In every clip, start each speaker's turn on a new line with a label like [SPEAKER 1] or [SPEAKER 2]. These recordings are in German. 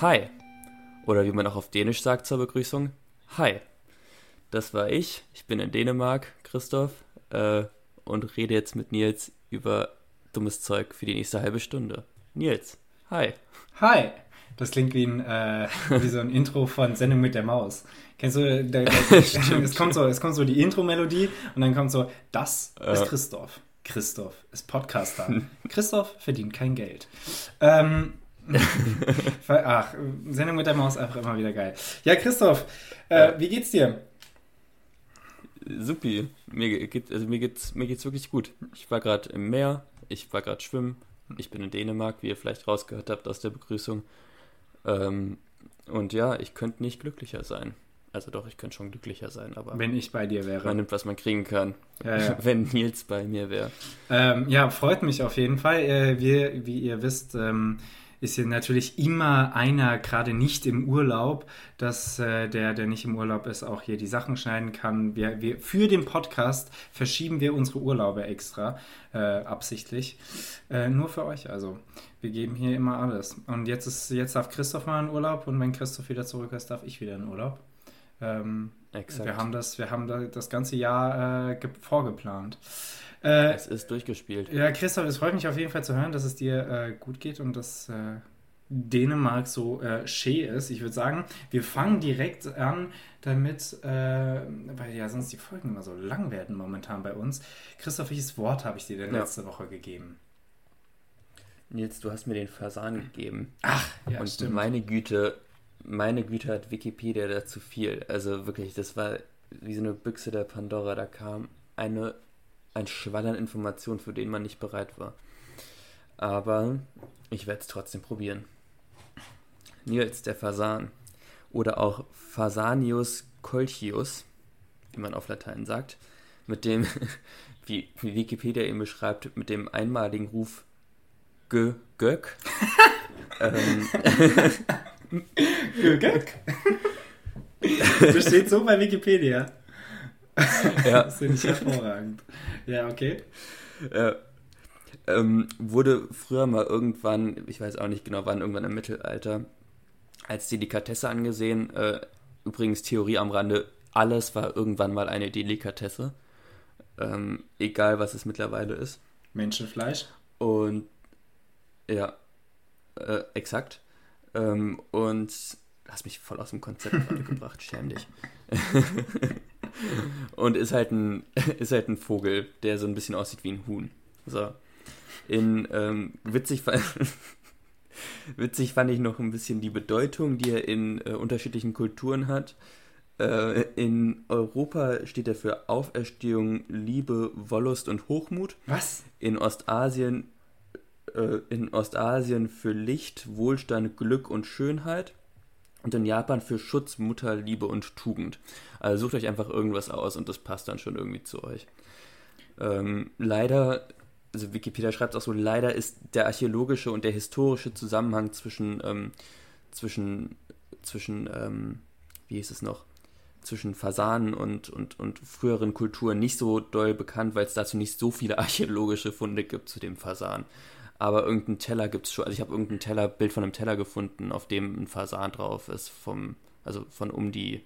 [SPEAKER 1] Hi. Oder wie man auch auf Dänisch sagt zur Begrüßung, Hi. Das war ich. Ich bin in Dänemark, Christoph, äh, und rede jetzt mit Nils über dummes Zeug für die nächste halbe Stunde. Nils, hi.
[SPEAKER 2] Hi. Das klingt wie, ein, äh, wie so ein Intro von Sendung mit der Maus. Kennst du, da, da, es, kommt so, es kommt so die Intro-Melodie und dann kommt so, das ist Christoph. Christoph ist Podcaster. Christoph verdient kein Geld. Ähm, ach, Sendung mit der Maus einfach immer wieder geil. Ja, Christoph, äh, wie geht's dir?
[SPEAKER 1] Supi. Mir, geht, also mir, geht's, mir geht's wirklich gut. Ich war gerade im Meer, ich war gerade schwimmen. Ich bin in Dänemark, wie ihr vielleicht rausgehört habt aus der Begrüßung. Ähm, und ja, ich könnte nicht glücklicher sein. Also doch, ich könnte schon glücklicher sein, aber.
[SPEAKER 2] Wenn ich bei dir wäre.
[SPEAKER 1] Man nimmt, was man kriegen kann.
[SPEAKER 2] Ja, ja.
[SPEAKER 1] Wenn Nils bei mir wäre.
[SPEAKER 2] Ähm, ja, freut mich auf jeden Fall. Äh, wir, wie ihr wisst, ähm, ist hier natürlich immer einer gerade nicht im Urlaub, dass äh, der, der nicht im Urlaub ist, auch hier die Sachen schneiden kann. Wir, wir, für den Podcast verschieben wir unsere Urlaube extra, äh, absichtlich. Äh, nur für euch also. Wir geben hier immer alles. Und jetzt, ist, jetzt darf Christoph mal in Urlaub und wenn Christoph wieder zurück ist, darf ich wieder in Urlaub. Ähm,
[SPEAKER 1] Exakt.
[SPEAKER 2] Wir haben das, wir haben das ganze Jahr äh, vorgeplant.
[SPEAKER 1] Äh, es ist durchgespielt.
[SPEAKER 2] Ja, Christoph, es freut mich auf jeden Fall zu hören, dass es dir äh, gut geht und dass äh, Dänemark so äh, schee ist. Ich würde sagen, wir fangen direkt an damit, äh, weil ja sonst die Folgen immer so lang werden momentan bei uns. Christoph, welches Wort habe ich dir denn ja. letzte Woche gegeben?
[SPEAKER 1] Nils, du hast mir den Fasan gegeben.
[SPEAKER 2] Ach, ja,
[SPEAKER 1] und
[SPEAKER 2] stimmt.
[SPEAKER 1] meine Güte, meine Güte hat Wikipedia da zu viel. Also wirklich, das war wie so eine Büchse der Pandora. Da kam eine, ein Schwall an Informationen, für den man nicht bereit war. Aber ich werde es trotzdem probieren. Nils der Fasan oder auch Fasanius colchius, wie man auf Latein sagt, mit dem, wie, Wikipedia ihn beschreibt, mit dem einmaligen Ruf Gö Göck. ähm,
[SPEAKER 2] Göck. Das steht so bei Wikipedia.
[SPEAKER 1] Ja.
[SPEAKER 2] Das finde ich hervorragend. Ja, okay.
[SPEAKER 1] Äh, ähm, wurde früher mal irgendwann, ich weiß auch nicht genau wann, irgendwann im Mittelalter, als Delikatesse angesehen. Äh, übrigens Theorie am Rande, alles war irgendwann mal eine Delikatesse. Ähm, egal, was es mittlerweile ist.
[SPEAKER 2] Menschenfleisch.
[SPEAKER 1] Und ja, äh, exakt. Ähm, und hast mich voll aus dem Konzept gerade gebracht, schäm dich. und ist halt ein ist halt ein Vogel, der so ein bisschen aussieht wie ein Huhn. So. In ähm, witzig witzig fand ich noch ein bisschen die Bedeutung, die er in äh, unterschiedlichen Kulturen hat. Äh, in Europa steht er für Auferstehung, Liebe, Wollust und Hochmut.
[SPEAKER 2] Was?
[SPEAKER 1] In Ostasien äh, in Ostasien für Licht, Wohlstand, Glück und Schönheit und in Japan für Schutz, Mutterliebe und Tugend. Also sucht euch einfach irgendwas aus und das passt dann schon irgendwie zu euch. Ähm, leider, also Wikipedia schreibt auch so, leider ist der archäologische und der historische Zusammenhang zwischen, ähm, zwischen, zwischen, ähm, wie hieß es noch, zwischen Fasanen und, und, und früheren Kulturen nicht so doll bekannt, weil es dazu nicht so viele archäologische Funde gibt zu dem Fasan aber irgendein Teller gibt es schon. Also ich habe irgendein Teller, Bild von einem Teller gefunden, auf dem ein Fasan drauf ist, vom, also von um die,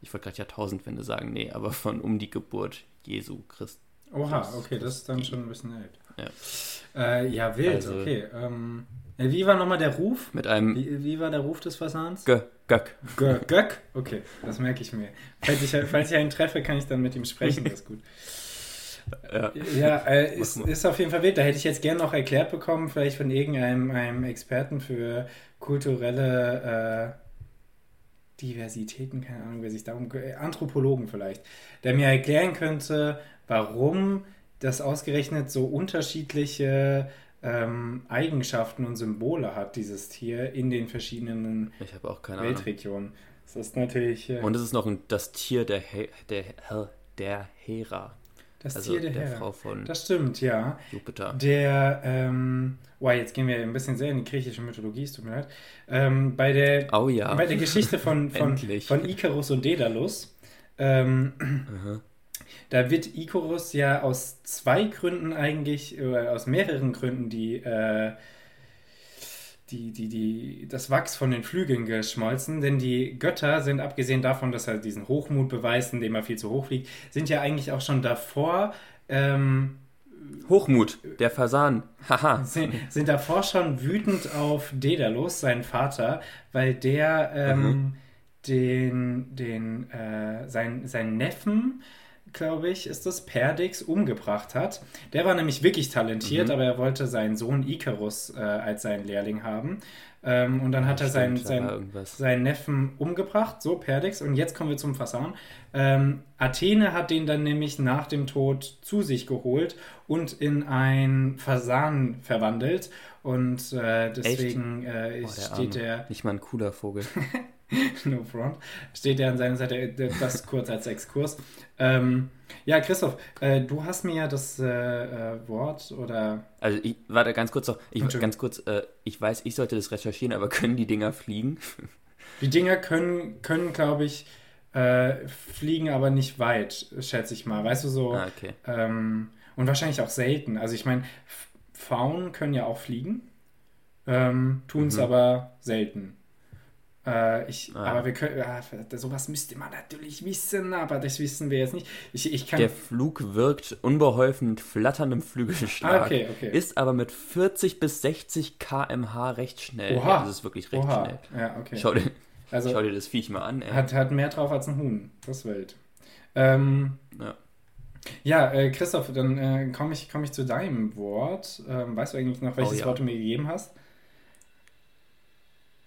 [SPEAKER 1] ich wollte gerade Jahrtausendwende sagen, nee, aber von um die Geburt Jesu Christ.
[SPEAKER 2] Oha, okay, das ist dann schon ein bisschen alt.
[SPEAKER 1] Ja,
[SPEAKER 2] äh, ja wild, also, okay. Ähm, wie war nochmal der Ruf?
[SPEAKER 1] Mit einem.
[SPEAKER 2] Wie, wie war der Ruf des Fasans?
[SPEAKER 1] Gö, Göck.
[SPEAKER 2] Gö, Göck? Okay, das merke ich mir. Falls ich, falls ich einen treffe, kann ich dann mit ihm sprechen, das ist gut.
[SPEAKER 1] Ja,
[SPEAKER 2] ja äh, ist, ist auf jeden Fall wild. Da hätte ich jetzt gerne noch erklärt bekommen, vielleicht von irgendeinem einem Experten für kulturelle äh, Diversitäten, keine Ahnung, wer sich darum, Anthropologen vielleicht, der mir erklären könnte, warum das ausgerechnet so unterschiedliche ähm, Eigenschaften und Symbole hat, dieses Tier in den verschiedenen
[SPEAKER 1] ich auch keine
[SPEAKER 2] Weltregionen. Das ist natürlich.
[SPEAKER 1] Äh, und es ist noch ein, das Tier der, He der, der Hera.
[SPEAKER 2] Das also Tier der,
[SPEAKER 1] der. Frau von
[SPEAKER 2] das stimmt, ja.
[SPEAKER 1] Jupiter.
[SPEAKER 2] Der, ähm, wow, jetzt gehen wir ein bisschen sehr in die griechische Mythologie, es tut mir leid. Ähm, bei, der,
[SPEAKER 1] oh, ja.
[SPEAKER 2] bei der Geschichte von, von, von Icarus und Daedalus, ähm, da wird Icarus ja aus zwei Gründen eigentlich, oder aus mehreren Gründen, die, äh, die, die, die, das Wachs von den Flügeln geschmolzen, denn die Götter sind, abgesehen davon, dass er diesen Hochmut beweist, indem er viel zu hoch fliegt, sind ja eigentlich auch schon davor. Ähm,
[SPEAKER 1] Hochmut, der Fasan, haha.
[SPEAKER 2] sind, sind davor schon wütend auf Daedalus, seinen Vater, weil der ähm, mhm. den, den, äh, sein, seinen Neffen glaube ich, ist das, Perdix umgebracht hat. Der war nämlich wirklich talentiert, mhm. aber er wollte seinen Sohn Icarus äh, als seinen Lehrling haben. Ähm, und dann ja, hat er seinen, seinen, seinen Neffen umgebracht, so Perdix. Und jetzt kommen wir zum Fasan. Ähm, Athene hat den dann nämlich nach dem Tod zu sich geholt und in ein Fasan verwandelt. Und äh, deswegen äh, Boah, steht der.
[SPEAKER 1] Nicht mal ein cooler Vogel.
[SPEAKER 2] no front. Steht er an seiner Seite, das kurz als Exkurs. Ähm, ja, Christoph, äh, du hast mir ja das äh, äh, Wort oder.
[SPEAKER 1] Also, ich, warte ganz kurz noch. Ich, ganz kurz, äh, ich weiß, ich sollte das recherchieren, aber können die Dinger fliegen?
[SPEAKER 2] Die Dinger können, können glaube ich, äh, fliegen, aber nicht weit, schätze ich mal. Weißt du so? Ah, okay. Ähm, und wahrscheinlich auch selten. Also, ich meine, Faunen können ja auch fliegen, ähm, tun es mhm. aber selten. Äh, ich, ah. Aber wir können, äh, sowas müsste man natürlich wissen, aber das wissen wir jetzt nicht. Ich, ich
[SPEAKER 1] Der Flug wirkt unbeholfen mit flatterndem Flügelschlag, ah, okay, okay. ist aber mit 40 bis 60 km/h recht schnell. Oha. Ja, das ist wirklich recht Oha. schnell. Ja, okay. Schau dir, also, schau dir das Viech mal an.
[SPEAKER 2] Ey. Hat, hat mehr drauf als ein Huhn. Das wild. Ähm, ja. Ja, äh, Christoph, dann äh, komme ich, komm ich zu deinem Wort. Ähm, weißt du eigentlich noch, welches oh, ja. Wort du mir gegeben hast?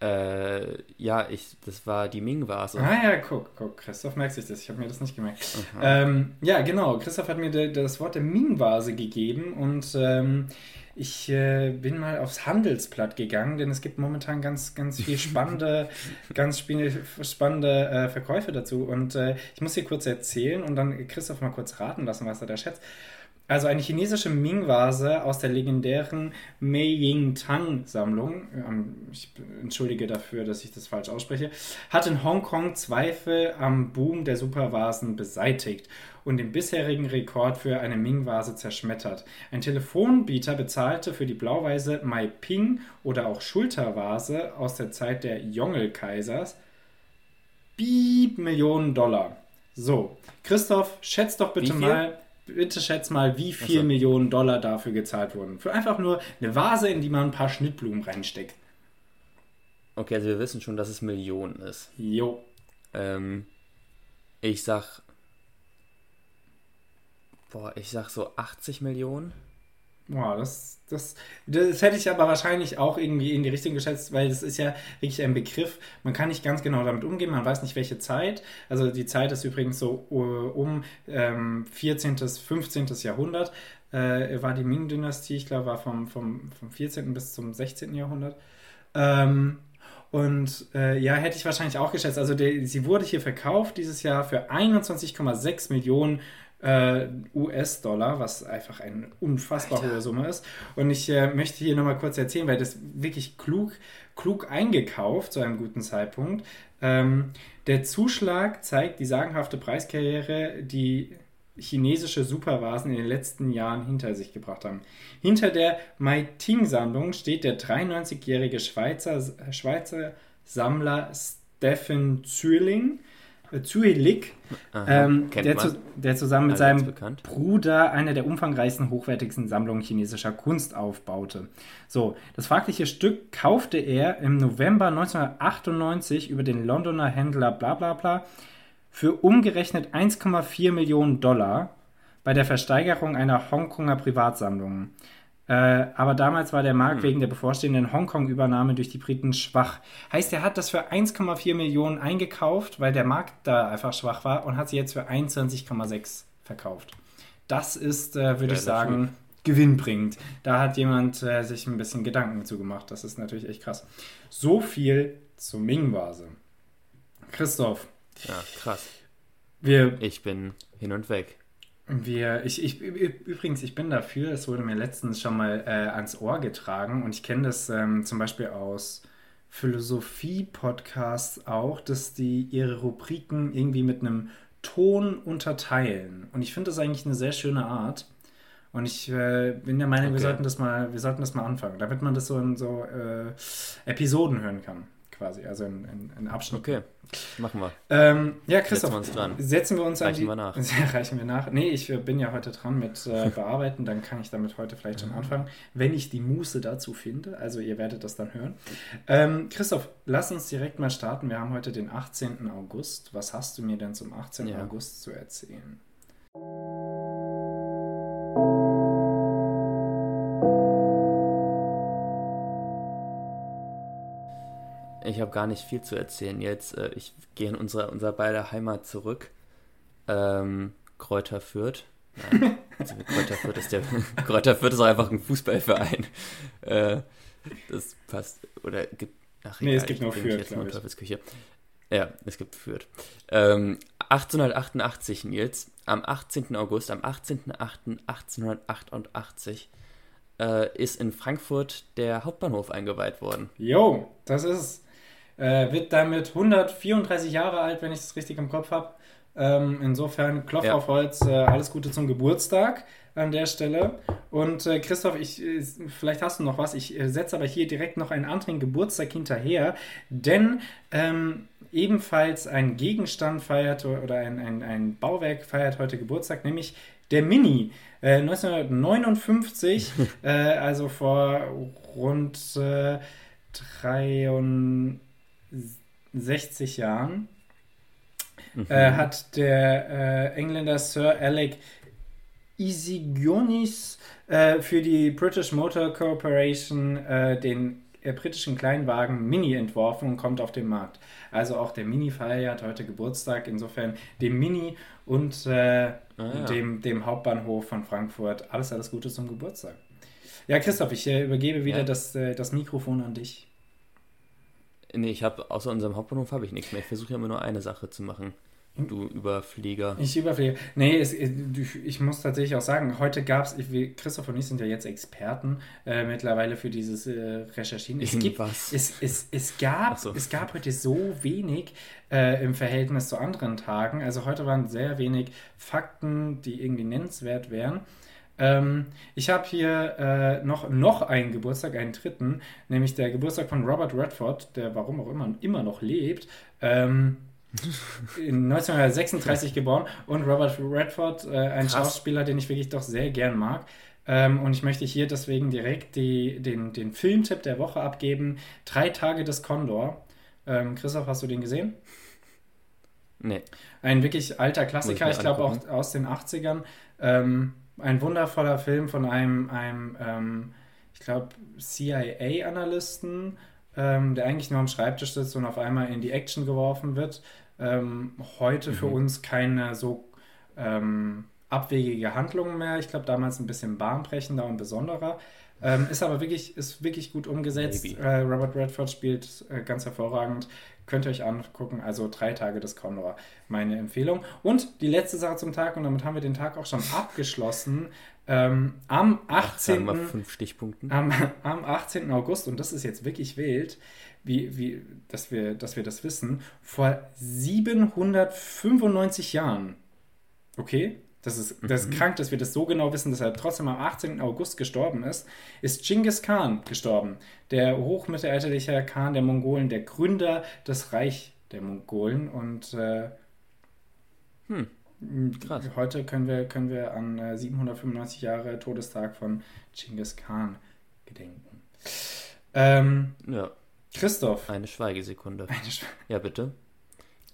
[SPEAKER 1] Äh, ja, ich, das war die Ming-Vase.
[SPEAKER 2] Ah ja, guck, guck, Christoph merkt sich das. Ich habe mir das nicht gemerkt. Ähm, ja, genau. Christoph hat mir de, das Wort der Ming-Vase gegeben und ähm, ich äh, bin mal aufs Handelsblatt gegangen, denn es gibt momentan ganz, ganz viel spannende, ganz spannende äh, Verkäufe dazu. Und äh, ich muss hier kurz erzählen und dann Christoph mal kurz raten lassen, was er da schätzt. Also eine chinesische Ming-Vase aus der legendären Mei Ying Tang-Sammlung, ähm, ich entschuldige dafür, dass ich das falsch ausspreche, hat in Hongkong Zweifel am Boom der Supervasen beseitigt und den bisherigen Rekord für eine Ming-Vase zerschmettert. Ein Telefonbieter bezahlte für die blau-weiße Mai Ping oder auch Schultervase aus der Zeit der Yongle-Kaisers Bieb Millionen Dollar. So, Christoph, schätz doch bitte mal bitte schätz mal, wie viel so. Millionen Dollar dafür gezahlt wurden. Für einfach nur eine Vase, in die man ein paar Schnittblumen reinsteckt.
[SPEAKER 1] Okay, also wir wissen schon, dass es Millionen ist. Jo. Ähm, ich sag. Boah, ich sag so 80 Millionen.
[SPEAKER 2] Boah, das, das, das hätte ich aber wahrscheinlich auch irgendwie in die Richtung geschätzt, weil das ist ja wirklich ein Begriff. Man kann nicht ganz genau damit umgehen, man weiß nicht welche Zeit. Also die Zeit ist übrigens so uh, um ähm, 14., 15. Jahrhundert. Äh, war die Ming-Dynastie, ich glaube, war vom, vom, vom 14. bis zum 16. Jahrhundert. Ähm, und äh, ja, hätte ich wahrscheinlich auch geschätzt. Also der, sie wurde hier verkauft dieses Jahr für 21,6 Millionen äh, US-Dollar, was einfach eine unfassbar Alter. hohe Summe ist. Und ich äh, möchte hier nochmal kurz erzählen, weil das wirklich klug, klug eingekauft zu einem guten Zeitpunkt. Ähm, der Zuschlag zeigt die sagenhafte Preiskarriere, die chinesische Supervasen in den letzten Jahren hinter sich gebracht haben. Hinter der Mai Ting-Sammlung steht der 93-jährige Schweizer, Schweizer Sammler Steffen Zürling, Zuelik, ähm, der, zu, der, zusammen mit seinem bekannt. Bruder eine der umfangreichsten, hochwertigsten Sammlungen chinesischer Kunst aufbaute. So, das fragliche Stück kaufte er im November 1998 über den Londoner Händler Blablabla bla bla für umgerechnet 1,4 Millionen Dollar bei der Versteigerung einer Hongkonger Privatsammlung. Äh, aber damals war der Markt hm. wegen der bevorstehenden Hongkong-Übernahme durch die Briten schwach. Heißt, er hat das für 1,4 Millionen eingekauft, weil der Markt da einfach schwach war und hat sie jetzt für 21,6 verkauft. Das ist, äh, würde ich sagen, gewinnbringend. Da hat jemand äh, sich ein bisschen Gedanken zu gemacht. Das ist natürlich echt krass. So viel zur Ming-Vase. Christoph.
[SPEAKER 1] Ja, krass.
[SPEAKER 2] Wir,
[SPEAKER 1] ich bin hin und weg.
[SPEAKER 2] Wir, ich, ich, übrigens, ich bin dafür, es wurde mir letztens schon mal äh, ans Ohr getragen und ich kenne das ähm, zum Beispiel aus Philosophie-Podcasts auch, dass die ihre Rubriken irgendwie mit einem Ton unterteilen. Und ich finde das eigentlich eine sehr schöne Art. Und ich äh, bin der Meinung, wir,
[SPEAKER 1] Okay.
[SPEAKER 2] sollten das mal, wir sollten das mal anfangen, damit man das so in so äh, Episoden hören kann, quasi, also in, Abschnitten.
[SPEAKER 1] Okay, machen wir.
[SPEAKER 2] Ähm, ja, Christoph,
[SPEAKER 1] Setzen wir uns dran.
[SPEAKER 2] setzen wir uns an
[SPEAKER 1] Reichen
[SPEAKER 2] die...
[SPEAKER 1] wir nach.
[SPEAKER 2] Reichen wir nach. Nee, ich äh, bin ja heute dran mit äh, Bearbeiten, dann kann ich damit heute vielleicht schon anfangen, wenn ich die Muße dazu finde. Also ihr werdet das dann hören. Ähm, Christoph, lass uns direkt mal starten. Wir haben heute den 18. August. Was hast du mir denn zum 18.
[SPEAKER 1] Ja.
[SPEAKER 2] August zu erzählen?
[SPEAKER 1] Ich habe gar nicht viel zu erzählen jetzt. Äh, Ich gehe in unsere, unser beider Heimat zurück. Ähm, Kräuter Fürth. Nein, also Kräuter Fürth ist der. Kräuter Fürth ist auch einfach ein Fußballverein. Äh, das passt. Oder gibt. Ach,
[SPEAKER 2] Nee, es
[SPEAKER 1] egal,
[SPEAKER 2] gibt nur Fürth,
[SPEAKER 1] jetzt nur. Teufelsküche. Ja, es gibt Fürth. Ähm, 1888, Nils. Am 18. August, am 18.08.1888 äh, ist in Frankfurt der Hauptbahnhof eingeweiht worden.
[SPEAKER 2] Jo, das ist. Äh, wird damit 134 Jahre alt, wenn ich das richtig im Kopf habe. Ähm, insofern, Klopf
[SPEAKER 1] Ja.
[SPEAKER 2] auf Holz, äh, alles Gute zum Geburtstag an der Stelle. Und äh, Christoph, ich, äh, vielleicht hast du noch was. Ich äh, setze aber hier direkt noch einen anderen Geburtstag hinterher, denn ähm, ebenfalls ein Gegenstand feiert oder ein, ein, ein Bauwerk feiert heute Geburtstag, nämlich der Mini. Äh, 1959, äh, also vor rund äh, 63 Jahren, äh, hat der äh, Engländer Sir Alec Isigionis äh, für die British Motor Corporation äh, den äh, britischen Kleinwagen Mini entworfen und kommt auf den Markt. Also auch der Mini feiert heute Geburtstag, insofern dem Mini und äh,
[SPEAKER 1] ja.
[SPEAKER 2] dem, dem Hauptbahnhof von Frankfurt alles, alles Gute zum Geburtstag. Ja, Christoph, ich übergebe wieder
[SPEAKER 1] Ja.
[SPEAKER 2] das, das Mikrofon an dich.
[SPEAKER 1] Nee, ich habe außer unserem Hauptbahnhof habe ich nichts mehr. Ich versuche ja immer nur eine Sache zu machen. Du Überflieger.
[SPEAKER 2] Ich überfliege. Nee, es, äh, ich muss tatsächlich auch sagen, heute gab es, Christoph und ich sind ja jetzt Experten äh, mittlerweile für dieses äh, Recherchieren. Es gibt,
[SPEAKER 1] was?
[SPEAKER 2] es, es, es, gab,
[SPEAKER 1] so.
[SPEAKER 2] es gab heute so wenig äh, im Verhältnis zu anderen Tagen. Also heute waren sehr wenig Fakten, die irgendwie nennenswert wären. Ähm, ich habe hier äh, noch, noch einen Geburtstag, einen dritten, nämlich der Geburtstag von Robert Redford, der warum auch immer immer noch lebt. Ähm, in 1936 geboren und Robert Redford, äh, ein
[SPEAKER 1] Krass.
[SPEAKER 2] Schauspieler, den ich wirklich doch sehr gern mag. Ähm, und ich möchte hier deswegen direkt die, den, den Filmtipp der Woche abgeben: Drei Tage des Condor. Ähm, Christoph, hast du den gesehen?
[SPEAKER 1] Nee.
[SPEAKER 2] Ein wirklich alter Klassiker, ich
[SPEAKER 1] ich
[SPEAKER 2] glaube auch aus den 80ern. Ähm, ein wundervoller Film von einem, einem ähm, ich glaube, CIA-Analysten, ähm, der eigentlich nur am Schreibtisch sitzt und auf einmal in die Action geworfen wird. Ähm, heute für
[SPEAKER 1] Mhm.
[SPEAKER 2] uns keine so ähm, abwegige Handlung mehr. Ich glaube, damals ein bisschen bahnbrechender und besonderer. Ähm, ist aber wirklich, ist wirklich gut umgesetzt. Äh, Robert Redford spielt äh, ganz hervorragend. Könnt ihr euch angucken. Also drei Tage des Condor, meine Empfehlung. Und die letzte Sache zum Tag, und damit haben wir den Tag auch schon abgeschlossen. Ähm, am
[SPEAKER 1] Ach, sagen
[SPEAKER 2] 18.
[SPEAKER 1] wir fünf Stichpunkten.
[SPEAKER 2] Am, am 18. August, und das ist jetzt wirklich wild, wie, wie, dass, wir, dass wir das wissen, vor 795 Jahren, okay, das ist, das ist krank, dass wir das so genau wissen, dass er trotzdem am 18. August gestorben ist, ist Genghis Khan gestorben, der hochmittelalterliche Khan der Mongolen, der Gründer des Reich der Mongolen und äh,
[SPEAKER 1] Hm, krass.
[SPEAKER 2] heute können wir, können wir an äh, 795 Jahre Todestag von Genghis Khan gedenken. Ähm,
[SPEAKER 1] Ja,
[SPEAKER 2] Christoph.
[SPEAKER 1] eine Schweigesekunde.
[SPEAKER 2] Eine Sch-
[SPEAKER 1] Ja, bitte.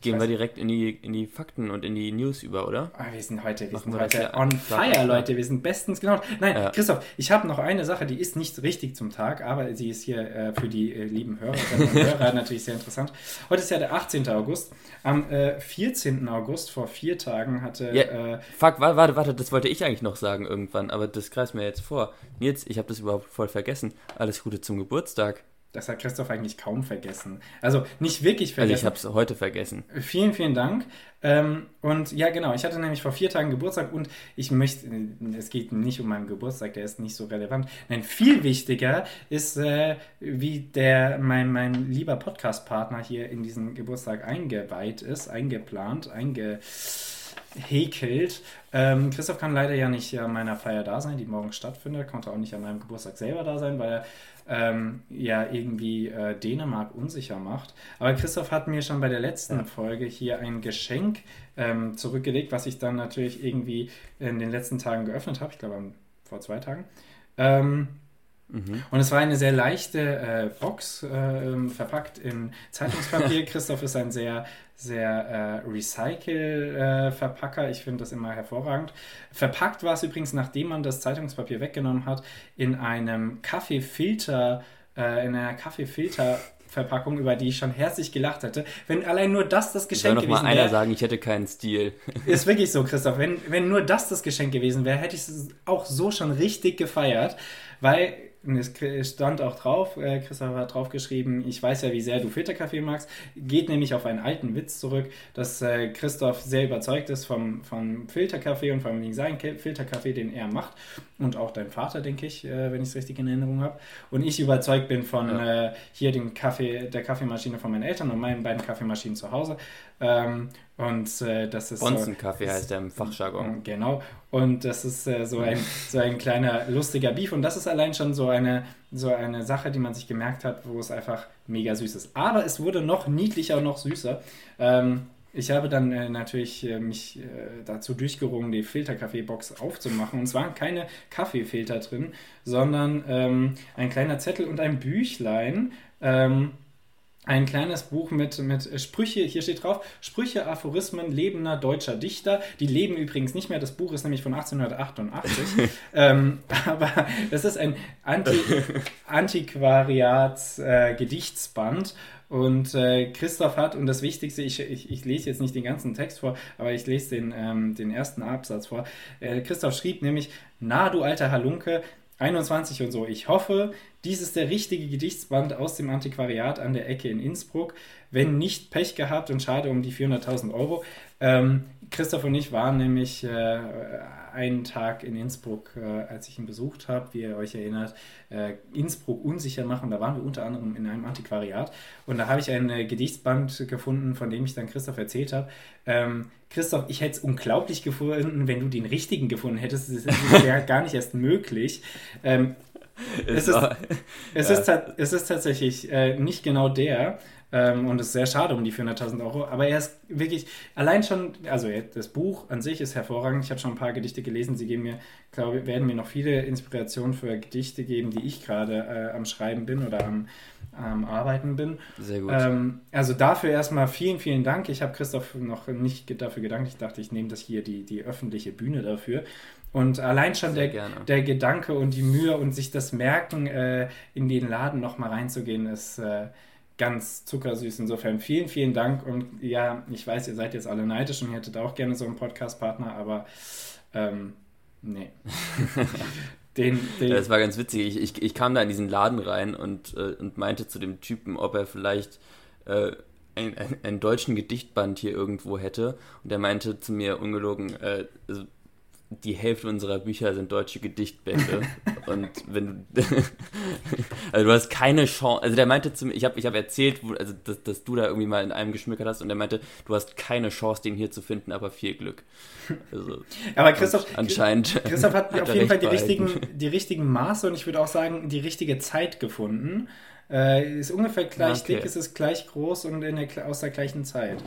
[SPEAKER 1] Gehen wir direkt in die, in die Fakten und in die News über, oder?
[SPEAKER 2] Ah, wir sind heute, wir
[SPEAKER 1] Machen
[SPEAKER 2] sind
[SPEAKER 1] wir
[SPEAKER 2] heute on fire,
[SPEAKER 1] Schlag.
[SPEAKER 2] Leute. Wir sind bestens genau. Nein,
[SPEAKER 1] Ja.
[SPEAKER 2] Christoph, ich habe noch eine Sache, die ist nicht richtig zum Tag, aber sie ist hier äh, für die äh, lieben Hörerinnen und Hörer natürlich sehr interessant. Heute ist ja der 18. August. Am äh, 14. August, vor vier Tagen, hatte
[SPEAKER 1] Ja.
[SPEAKER 2] äh,
[SPEAKER 1] Fuck, warte, warte, warte, das wollte ich eigentlich noch sagen irgendwann, aber das kreist mir jetzt vor. Nils, ich habe das überhaupt voll vergessen. Alles Gute zum Geburtstag.
[SPEAKER 2] Das hat Christoph eigentlich kaum vergessen. Also nicht wirklich
[SPEAKER 1] Also
[SPEAKER 2] vergessen.
[SPEAKER 1] ich habe es heute vergessen.
[SPEAKER 2] Vielen, vielen Dank. Ähm, und ja, genau, ich hatte nämlich vor vier Tagen Geburtstag und ich möchte, es geht nicht um meinen Geburtstag, der ist nicht so relevant. Nein, viel wichtiger ist, äh, wie der, mein, mein lieber Podcast-Partner hier in diesen Geburtstag eingeweiht ist, eingeplant, einge, häkelt. Ähm, Christoph kann leider ja nicht an meiner Feier da sein, die morgen stattfindet. Konnte auch nicht an meinem Geburtstag selber da sein, weil er ähm, ja irgendwie äh, Dänemark unsicher macht. Aber Christoph hat mir schon bei der letzten ja. Folge hier ein Geschenk ähm, zurückgelegt, was ich dann natürlich irgendwie in den letzten Tagen geöffnet habe. Ich glaube vor zwei Tagen. Ähm, Mhm. Und es war eine sehr leichte äh, Box, äh, verpackt in Zeitungspapier. Christoph ist ein sehr, sehr äh, Recycle-Verpacker. ich finde das immer hervorragend. Verpackt war es übrigens, nachdem man das Zeitungspapier weggenommen hat, in einem Kaffeefilter, äh, in einer Kaffeefilter. Verpackung, über die ich schon herzlich gelacht hätte. Wenn allein nur das das Geschenk
[SPEAKER 1] gewesen wäre. mal einer sagen, ich hätte keinen Stil.
[SPEAKER 2] Ist wirklich so, Christoph. Wenn, wenn nur das das Geschenk gewesen wäre, hätte ich es auch so schon richtig gefeiert. Weil es stand auch drauf, äh, Christoph hat draufgeschrieben, ich weiß ja, wie sehr du Filterkaffee magst. Geht nämlich auf einen alten Witz zurück, dass äh, Christoph sehr überzeugt ist vom, vom Filterkaffee und vom seinen Filterkaffee, den er macht. Und auch dein Vater, denke ich, äh, wenn ich es richtig in Erinnerung habe. Und ich überzeugt bin von ja. Äh, hier dem Kaffee, der Kaffeemaschine von meinen Eltern und meinen beiden Kaffeemaschinen zu Hause. Ähm, und äh, das ist.
[SPEAKER 1] Bonzenkaffee so, heißt der im Fachjargon.
[SPEAKER 2] Genau. Und das ist äh, so, ein, so ein kleiner lustiger Beef. Und das ist allein schon so eine, so eine Sache, die man sich gemerkt hat, wo es einfach mega süß ist. Aber es wurde noch niedlicher und noch süßer. Ähm, ich habe dann äh, natürlich äh, mich äh, dazu durchgerungen, die Filterkaffeebox aufzumachen. Und es waren keine Kaffeefilter drin, sondern ähm, ein kleiner Zettel und ein Büchlein. Ähm, ein kleines Buch mit, mit Sprüche, hier steht drauf, Sprüche, Aphorismen lebender deutscher Dichter. Die leben übrigens nicht mehr, das Buch ist nämlich von 1888. ähm, aber das ist ein Anti Antiquariats-Gedichtsband. Äh, und äh, Christoph hat, und das Wichtigste, ich, ich, ich, lese jetzt nicht den ganzen Text vor, aber ich lese den, ähm, den ersten Absatz vor. Äh, Christoph schrieb nämlich, na du alter Halunke, 21 und so. Ich hoffe, dies ist der richtige Gedichtsband aus dem Antiquariat an der Ecke in Innsbruck. Wenn nicht, Pech gehabt und schade um die 400.000 Euro. Ähm, Christoph und ich waren nämlich äh, einen Tag in Innsbruck, äh, als ich ihn besucht habe, wie ihr euch erinnert, äh, Innsbruck unsicher machen. Da waren wir unter anderem in einem Antiquariat und da habe ich ein äh, Gedichtsband gefunden, von dem ich dann Christoph erzählt habe. Ähm, Christoph, ich hätte es unglaublich gefunden, wenn du den richtigen gefunden hättest. Das wäre gar nicht erst möglich. Ähm, es, ist, es, ist, es ist tatsächlich äh, nicht genau der. Ähm, und es ist sehr schade um die 400.000 Euro. Aber er ist wirklich, allein schon, also das Buch an sich ist hervorragend. Ich habe schon ein paar Gedichte gelesen. Sie geben mir, glaube werden mir noch viele Inspirationen für Gedichte geben, die ich gerade äh, am Schreiben bin oder am, am Arbeiten bin.
[SPEAKER 1] Sehr gut.
[SPEAKER 2] Ähm, also dafür erstmal vielen, vielen Dank. Ich habe Christoph noch nicht dafür gedankt. Ich dachte, ich nehme das hier, die, die öffentliche Bühne dafür. Und allein schon der, der Gedanke und die Mühe und sich das Merken, äh, in den Laden nochmal reinzugehen, ist äh, ganz zuckersüß. Insofern vielen, vielen Dank. Und ja, ich weiß, ihr seid jetzt alle neidisch und ihr hättet auch gerne so einen Podcast-Partner, aber ähm, nee.
[SPEAKER 1] Den, den das war ganz witzig. Ich, ich, ich, kam da in diesen Laden rein und, äh, und meinte zu dem Typen, ob er vielleicht äh, einen, einen, deutschen Gedichtband hier irgendwo hätte. Und er meinte zu mir ungelogen, äh, also die Hälfte unserer Bücher sind deutsche Gedichtbände. und wenn du. also du hast keine Chance. Also der meinte zu mir, ich habe ich hab erzählt, wo, also dass, dass, du da irgendwie mal in einem geschmückert hast und der meinte, du hast keine Chance, den hier zu finden, aber viel Glück.
[SPEAKER 2] Also, aber Christoph, anscheinend Christoph hat, hat auf jeden Fall die richtigen, die richtigen Maße und ich würde auch sagen, die richtige Zeit gefunden. Äh, ist ungefähr gleich okay. dick, ist es gleich groß und in der, aus der gleichen Zeit.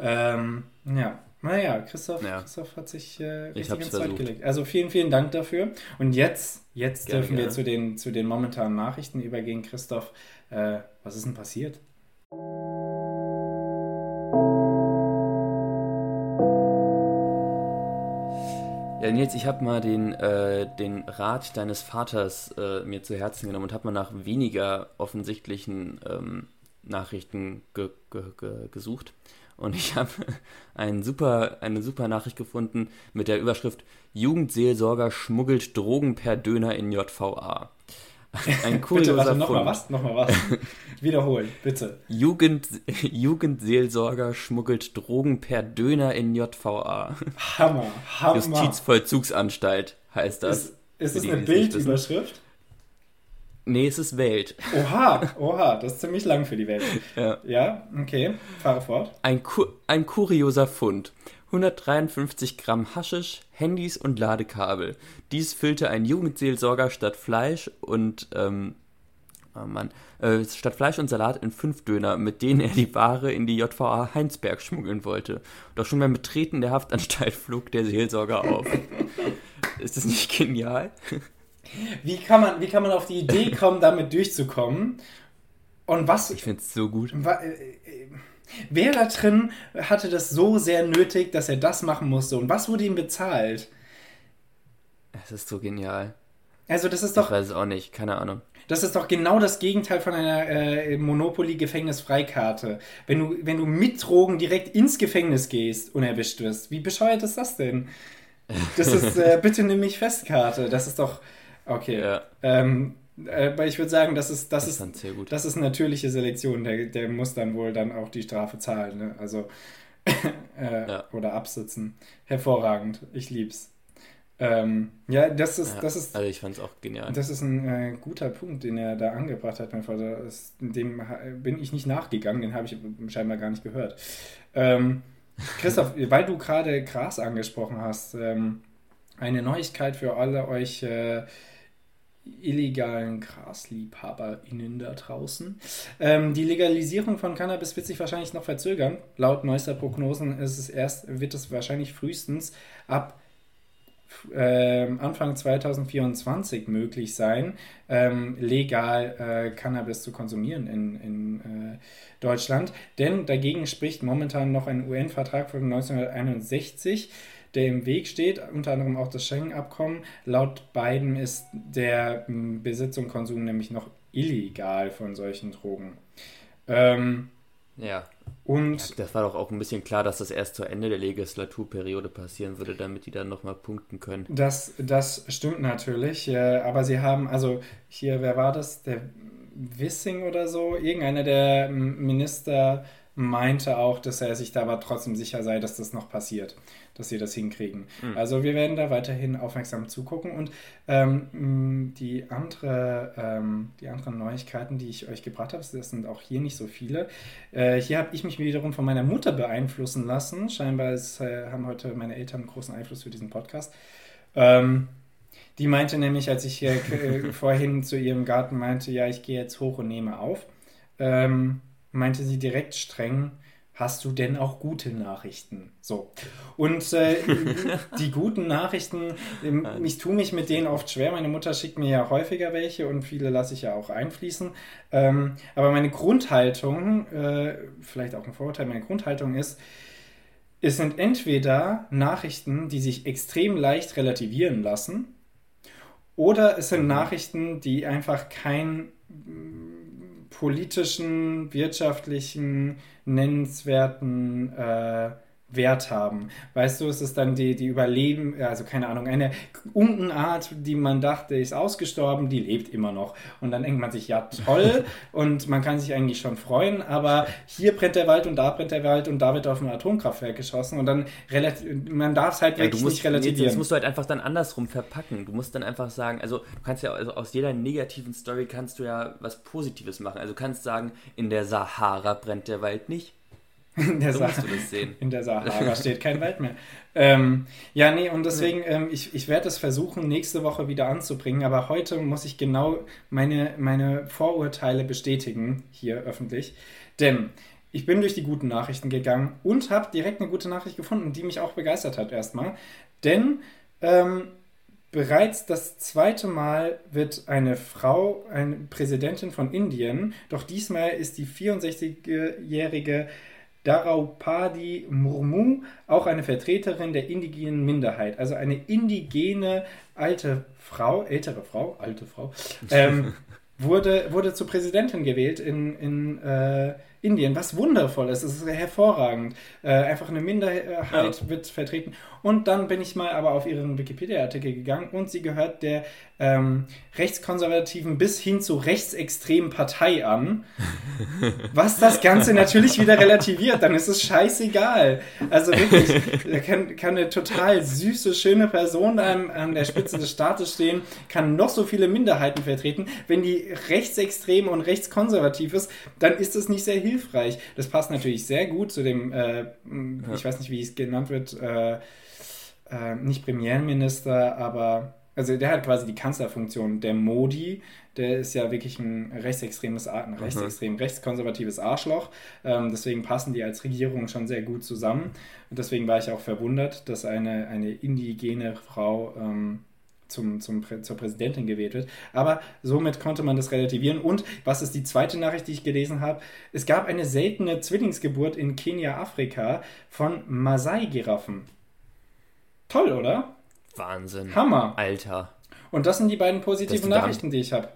[SPEAKER 2] Ähm, ja. Naja, Christoph, ja. Christoph hat sich äh, richtig ins Zeug gelegt. Also vielen, vielen Dank dafür. Und jetzt, jetzt gerne, dürfen wir zu den, zu den momentanen Nachrichten übergehen. Christoph, äh, was ist denn passiert?
[SPEAKER 1] Ja, Nils, ich habe mal den, äh, den Rat deines Vaters äh, mir zu Herzen genommen und habe mal nach weniger offensichtlichen ähm, Nachrichten ge ge ge gesucht. Und ich habe ein super, eine super Nachricht gefunden mit der Überschrift Jugendseelsorger schmuggelt Drogen per Döner in JVA.
[SPEAKER 2] Ein kurioser bitte, warte, nochmal was? Nochmal was? Wiederholen, bitte.
[SPEAKER 1] Jugend, Jugendseelsorger schmuggelt Drogen per Döner in JVA.
[SPEAKER 2] Hammer, Hammer.
[SPEAKER 1] Justizvollzugsanstalt heißt das.
[SPEAKER 2] Ist, ist es eine Bildüberschrift?
[SPEAKER 1] Nee, es ist Welt.
[SPEAKER 2] Oha, oha, das ist ziemlich lang für die Welt. Ja, ja okay, fahre fort.
[SPEAKER 1] Ein, Ku ein kurioser Fund. 153 Gramm Haschisch, Handys und Ladekabel. Dies füllte ein Jugendseelsorger statt Fleisch und ähm, oh Mann, äh, statt Fleisch und Salat in fünf Döner, mit denen er die Ware in die JVA Heinsberg schmuggeln wollte. Doch schon beim Betreten der Haftanstalt flog der Seelsorger auf. Ist das nicht genial?
[SPEAKER 2] Wie kann man, wie kann man auf die Idee kommen, damit durchzukommen? Und was.
[SPEAKER 1] Ich finde es so gut.
[SPEAKER 2] Wa, äh, äh, wer da drin hatte das so sehr nötig, dass er das machen musste? Und was wurde ihm bezahlt?
[SPEAKER 1] Es ist so genial.
[SPEAKER 2] Also, das ist doch.
[SPEAKER 1] Ich weiß es auch nicht, keine Ahnung.
[SPEAKER 2] Das ist doch genau das Gegenteil von einer äh, Monopoly-Gefängnisfreikarte. Wenn du, wenn du mit Drogen direkt ins Gefängnis gehst und erwischt wirst, wie bescheuert ist das denn? Das ist äh, bitte nimm mich Festkarte. Das ist doch. Okay. Ja. Ähm, aber ich würde sagen, das ist, das, das ist, das ist natürliche Selektion. Der, der muss dann wohl dann auch die Strafe zahlen. Ne? Also, äh, ja. oder absitzen. Hervorragend. Ich lieb's. Ähm, ja, das ist, ja, das ist.
[SPEAKER 1] Also ich fand es auch genial.
[SPEAKER 2] Das ist ein äh, guter Punkt, den er da angebracht hat, mein Vater. Das, dem bin ich nicht nachgegangen, den habe ich scheinbar gar nicht gehört. Ähm, Christoph, weil du gerade Gras angesprochen hast, ähm, eine Neuigkeit für alle euch äh, illegalen GrasliebhaberInnen da draußen. Ähm, die Legalisierung von Cannabis wird sich wahrscheinlich noch verzögern. Laut neuester Prognosen ist es erst, wird es wahrscheinlich frühestens ab äh, Anfang 2024 möglich sein, ähm, legal äh, Cannabis zu konsumieren in, in äh, Deutschland. Denn dagegen spricht momentan noch ein UN-Vertrag von 1961, der im Weg steht, unter anderem auch das Schengen-Abkommen. Laut beiden ist der Besitz und Konsum nämlich noch illegal von solchen Drogen. Ähm,
[SPEAKER 1] ja. Und das war doch auch ein bisschen klar, dass das erst zu Ende der Legislaturperiode passieren würde, damit die dann nochmal punkten können.
[SPEAKER 2] Das, das stimmt natürlich, aber sie haben, also hier, wer war das? Der Wissing oder so? Irgendeiner der Minister meinte auch, dass er sich da aber trotzdem sicher sei, dass das noch passiert, dass sie das hinkriegen. Mhm. Also wir werden da weiterhin aufmerksam zugucken und ähm, die, andere, ähm, die anderen Neuigkeiten, die ich euch gebracht habe, das sind auch hier nicht so viele. Äh, hier habe ich mich wiederum von meiner Mutter beeinflussen lassen. Scheinbar ist, äh, haben heute meine Eltern einen großen Einfluss für diesen Podcast. Ähm, die meinte nämlich, als ich hier äh, vorhin zu ihrem Garten meinte, ja, ich gehe jetzt hoch und nehme auf, ähm, meinte sie direkt streng, hast du denn auch gute Nachrichten? So. Und äh, die guten Nachrichten, ähm, ich tue mich mit denen oft schwer. Meine Mutter schickt mir ja häufiger welche und viele lasse ich ja auch einfließen. Ähm, aber meine Grundhaltung, äh, vielleicht auch ein Vorurteil, meine Grundhaltung ist, es sind entweder Nachrichten, die sich extrem leicht relativieren lassen, oder es sind mhm. Nachrichten, die einfach kein politischen, wirtschaftlichen, nennenswerten äh, Wert haben. Weißt du, es ist dann die, die Überleben, also keine Ahnung, eine Unkenart, die man dachte, ist ausgestorben, die lebt immer noch. Und dann denkt man sich, ja toll, und man kann sich eigentlich schon freuen, aber hier brennt der Wald und da brennt der Wald und da wird auf ein Atomkraftwerk geschossen und dann man darf es halt wirklich ja, musst, nicht relativieren.
[SPEAKER 1] Nee, das musst du halt einfach dann andersrum verpacken. Du musst dann einfach sagen, also du kannst ja, also aus jeder negativen Story kannst du ja was Positives machen. Also du kannst sagen, in der Sahara brennt der Wald nicht
[SPEAKER 2] in der, so Sa in der Sahara steht kein Wald mehr. Ähm, ja, nee, und deswegen, ähm, ich, ich werde es versuchen, nächste Woche wieder anzubringen, aber heute muss ich genau meine, meine Vorurteile bestätigen, hier öffentlich. Denn ich bin durch die guten Nachrichten gegangen und habe direkt eine gute Nachricht gefunden, die mich auch begeistert hat erstmal. Denn ähm, bereits das zweite Mal wird eine Frau, eine Präsidentin von Indien, doch diesmal ist die 64-jährige Daraupadi Murmu, auch eine Vertreterin der indigenen Minderheit, also eine indigene alte Frau, ältere Frau, alte Frau, ähm, wurde, wurde zur Präsidentin gewählt in, in äh, Indien, was wundervoll ist. Es ist hervorragend. Äh, einfach eine Minderheit ja. wird vertreten. Und dann bin ich mal aber auf ihren Wikipedia-Artikel gegangen und sie gehört der ähm, rechtskonservativen bis hin zu rechtsextremen Partei an. Was das Ganze natürlich wieder relativiert, dann ist es scheißegal. Also wirklich, da kann, kann eine total süße, schöne Person an, an der Spitze des Staates stehen, kann noch so viele Minderheiten vertreten. Wenn die rechtsextrem und rechtskonservativ ist, dann ist es nicht sehr hilfreich hilfreich. Das passt natürlich sehr gut zu dem, äh, ich weiß nicht, wie es genannt wird, äh, äh, nicht Premierminister, aber also der hat quasi die Kanzlerfunktion. Der Modi, der ist ja wirklich ein rechtsextremes, ein rechtsextrem mhm. rechtskonservatives Arschloch. Ähm, deswegen passen die als Regierung schon sehr gut zusammen. Und deswegen war ich auch verwundert, dass eine, eine indigene Frau ähm, zum, zum, zur Präsidentin gewählt wird. Aber somit konnte man das relativieren. Und was ist die zweite Nachricht, die ich gelesen habe? Es gab eine seltene Zwillingsgeburt in Kenia, Afrika von Maasai-Giraffen. Toll, oder?
[SPEAKER 1] Wahnsinn.
[SPEAKER 2] Hammer.
[SPEAKER 1] Alter.
[SPEAKER 2] Und das sind die beiden positiven Nachrichten, die ich habe.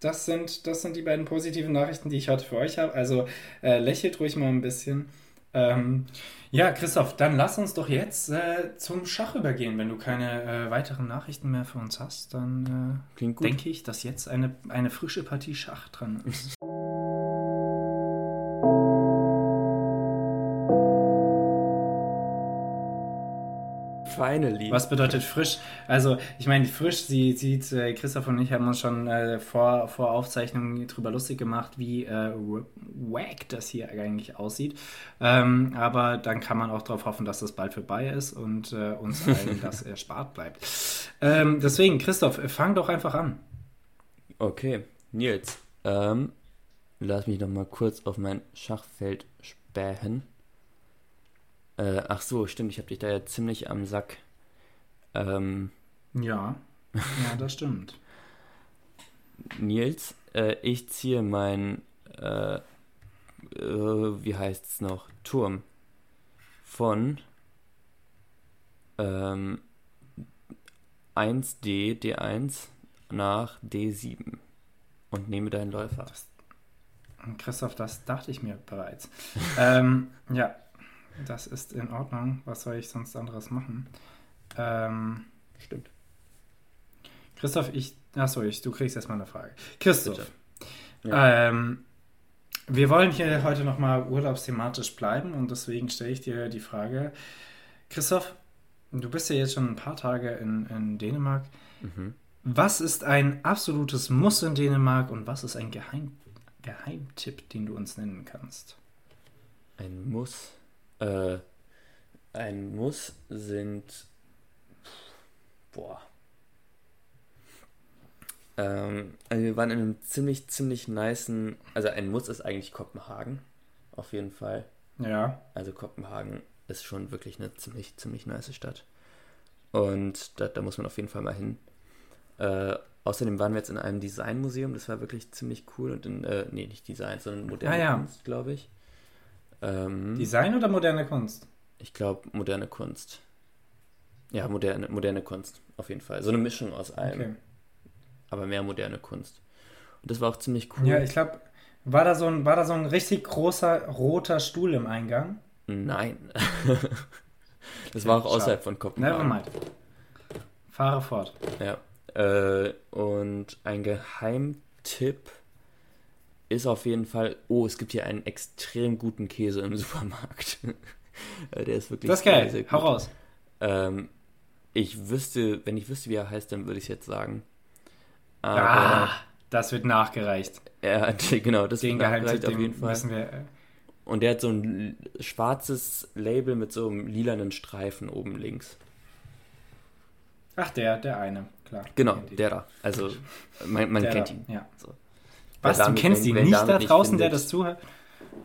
[SPEAKER 2] Das sind, das sind die beiden positiven Nachrichten, die ich heute für euch habe. Also äh, lächelt ruhig mal ein bisschen. Ähm, ja, Christoph, dann lass uns doch jetzt äh, zum Schach übergehen. Wenn du keine äh, weiteren Nachrichten mehr für uns hast, dann äh, denke ich, dass jetzt eine, eine frische Partie Schach dran ist.
[SPEAKER 1] Finally.
[SPEAKER 2] Was bedeutet frisch? Also, ich meine, frisch, sie sieht, äh, Christoph und ich haben uns schon äh, vor, vor Aufzeichnungen drüber lustig gemacht, wie äh, wack das hier eigentlich aussieht. Ähm, aber dann kann man auch darauf hoffen, dass das bald vorbei ist und äh, uns allen das erspart bleibt. Ähm, deswegen, Christoph, fang doch einfach an.
[SPEAKER 1] Okay, Nils, ähm, lass mich noch mal kurz auf mein Schachfeld spähen. Äh, ach so, stimmt, ich habe dich da ja ziemlich am Sack. Ähm,
[SPEAKER 2] ja, ja, das stimmt.
[SPEAKER 1] Nils, äh, ich ziehe mein, äh, äh wie heißt es noch, Turm von ähm, 1D, D1 nach D7 und nehme deinen Läufer. Das,
[SPEAKER 2] Christoph, das dachte ich mir bereits. ähm, ja, das ist in Ordnung. Was soll ich sonst anderes machen? Ähm,
[SPEAKER 1] Stimmt.
[SPEAKER 2] Christoph, ich. Achso, ich, du kriegst erstmal eine Frage. Christoph. Ja. Ähm, wir wollen hier heute nochmal urlaubsthematisch bleiben und deswegen stelle ich dir die Frage. Christoph, du bist ja jetzt schon ein paar Tage in, in Dänemark. Mhm. Was ist ein absolutes Muss in Dänemark und was ist ein Geheim, Geheimtipp, den du uns nennen kannst?
[SPEAKER 1] Ein Muss. Äh, ein Muss sind. Boah. Ähm, also wir waren in einem ziemlich, ziemlich niceen. Also ein Muss ist eigentlich Kopenhagen. Auf jeden Fall.
[SPEAKER 2] Ja.
[SPEAKER 1] Also Kopenhagen ist schon wirklich eine ziemlich, ziemlich nice Stadt. Und da, da muss man auf jeden Fall mal hin. Äh, außerdem waren wir jetzt in einem Designmuseum, das war wirklich ziemlich cool und in, äh, nee, nicht Design, sondern moderne ah, ja. Kunst, glaube ich.
[SPEAKER 2] Ähm, Design oder moderne Kunst?
[SPEAKER 1] Ich glaube, moderne Kunst. Ja, moderne, moderne Kunst, auf jeden Fall. So eine Mischung aus allem. Okay. Aber mehr moderne Kunst. Und das war auch ziemlich cool.
[SPEAKER 2] Ja, ich glaube, war, da so ein, war da so ein richtig großer roter Stuhl im Eingang?
[SPEAKER 1] Nein. das war auch außerhalb von Kopenhagen. Nevermind.
[SPEAKER 2] Fahre fort.
[SPEAKER 1] Ja. Äh, und ein Geheimtipp ist auf jeden Fall, oh, es gibt hier einen extrem guten Käse im Supermarkt. Der ist wirklich
[SPEAKER 2] das ist geil. Sehr, sehr Hau raus.
[SPEAKER 1] Ähm, ich wüsste, wenn ich wüsste, wie er heißt, dann würde ich es jetzt sagen.
[SPEAKER 2] Aber, ah, das wird nachgereicht.
[SPEAKER 1] Ja, genau, das Den wird nachgereicht auf jeden Fall.
[SPEAKER 2] Wir, äh,
[SPEAKER 1] Und der hat so ein schwarzes Label mit so einem lilanen Streifen oben links.
[SPEAKER 2] Ach, der, der eine, klar.
[SPEAKER 1] Genau, der da. Also, man, man kennt
[SPEAKER 2] da,
[SPEAKER 1] ihn.
[SPEAKER 2] Ja. So. Was, damit, du kennst ihn nicht da draußen, nicht der das zuhört?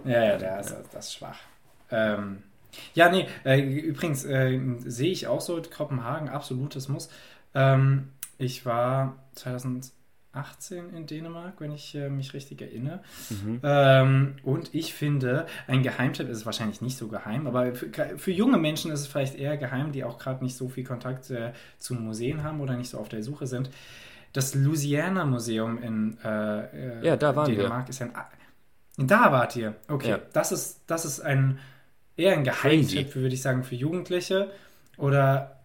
[SPEAKER 2] Ja, ja, der ist, das ist schwach. Ähm, ja, nee, äh, übrigens äh, sehe ich auch so Kopenhagen, absolutes Muss. Ähm, ich war 2018 in Dänemark, wenn ich äh, mich richtig erinnere. Mhm. Ähm, und ich finde, ein Geheimtipp ist wahrscheinlich nicht so geheim, aber für, für junge Menschen ist es vielleicht eher geheim, die auch gerade nicht so viel Kontakt äh, zu Museen haben oder nicht so auf der Suche sind. Das Louisiana Museum in äh,
[SPEAKER 1] äh, ja, da waren
[SPEAKER 2] Dänemark
[SPEAKER 1] wir.
[SPEAKER 2] ist ein. Da wart ihr. Okay, ja. das ist das ist ein eher ein Geheimtipp, würde ich sagen, für Jugendliche oder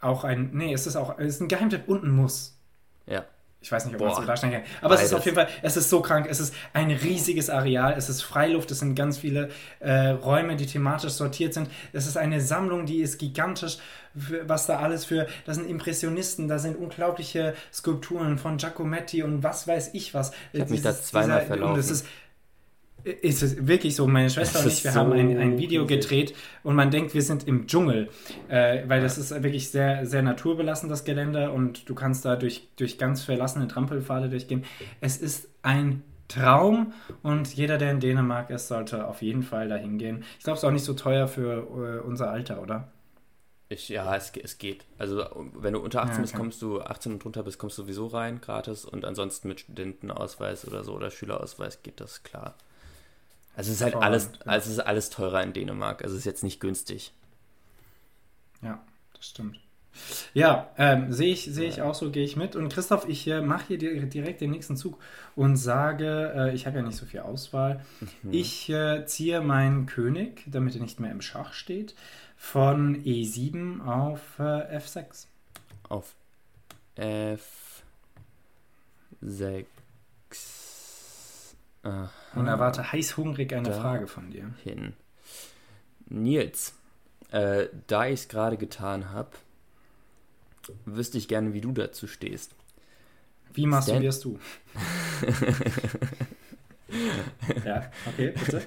[SPEAKER 2] auch ein. Nee, es ist auch es ist ein Geheimtipp und ein Muss.
[SPEAKER 1] Ja.
[SPEAKER 2] Ich weiß nicht, ob man es so darstellen kann. Aber Beides. es ist auf jeden Fall, es ist so krank. Es ist ein riesiges Areal. Es ist Freiluft. Es sind ganz viele äh, Räume, die thematisch sortiert sind. Es ist eine Sammlung, die ist gigantisch. Was da alles für, das sind Impressionisten, da sind unglaubliche Skulpturen von Giacometti und was weiß ich was.
[SPEAKER 1] Ich habe mich da zweimal dieser, verlaufen.
[SPEAKER 2] Ist, es wirklich so. Meine Schwester
[SPEAKER 1] Es
[SPEAKER 2] und ich, wir
[SPEAKER 1] so
[SPEAKER 2] haben ein, ein Video gedreht und man denkt, wir sind im Dschungel, äh, weil das ist wirklich sehr, sehr naturbelassen, das Gelände, und du kannst da durch, durch ganz verlassene Trampelpfade durchgehen. Es ist ein Traum und jeder, der in Dänemark ist, sollte auf jeden Fall dahin gehen. Ich glaube, es ist auch nicht so teuer für äh, unser Alter, oder?
[SPEAKER 1] Ich, ja, es, es geht. Also, wenn du unter 18
[SPEAKER 2] Ja,
[SPEAKER 1] bist,
[SPEAKER 2] okay.
[SPEAKER 1] kommst du, 18 und drunter bist, kommst du sowieso rein, gratis. Und ansonsten mit Studentenausweis oder so oder Schülerausweis geht das klar. Also, es ist halt alles,
[SPEAKER 2] Hervorragend, ja.
[SPEAKER 1] also es ist alles teurer in Dänemark. Also, es ist jetzt nicht günstig.
[SPEAKER 2] Ja, das stimmt. Ja, ähm, sehe ich, sehe ich auch so, gehe ich mit. Und Christoph, ich äh, mache hier di- direkt den nächsten Zug und sage, äh, ich habe ja nicht so viel Auswahl. Ich äh, ziehe meinen König, damit er nicht mehr im Schach steht, von E7 auf äh, F6.
[SPEAKER 1] Auf F6. Aha.
[SPEAKER 2] Und erwarte heißhungrig eine
[SPEAKER 1] Da.
[SPEAKER 2] Frage von dir.
[SPEAKER 1] hin. Nils, äh, da ich es gerade getan habe, wüsste ich gerne, wie du dazu stehst.
[SPEAKER 2] Wie masturbierst
[SPEAKER 1] Stan-
[SPEAKER 2] du? ja, okay, bitte.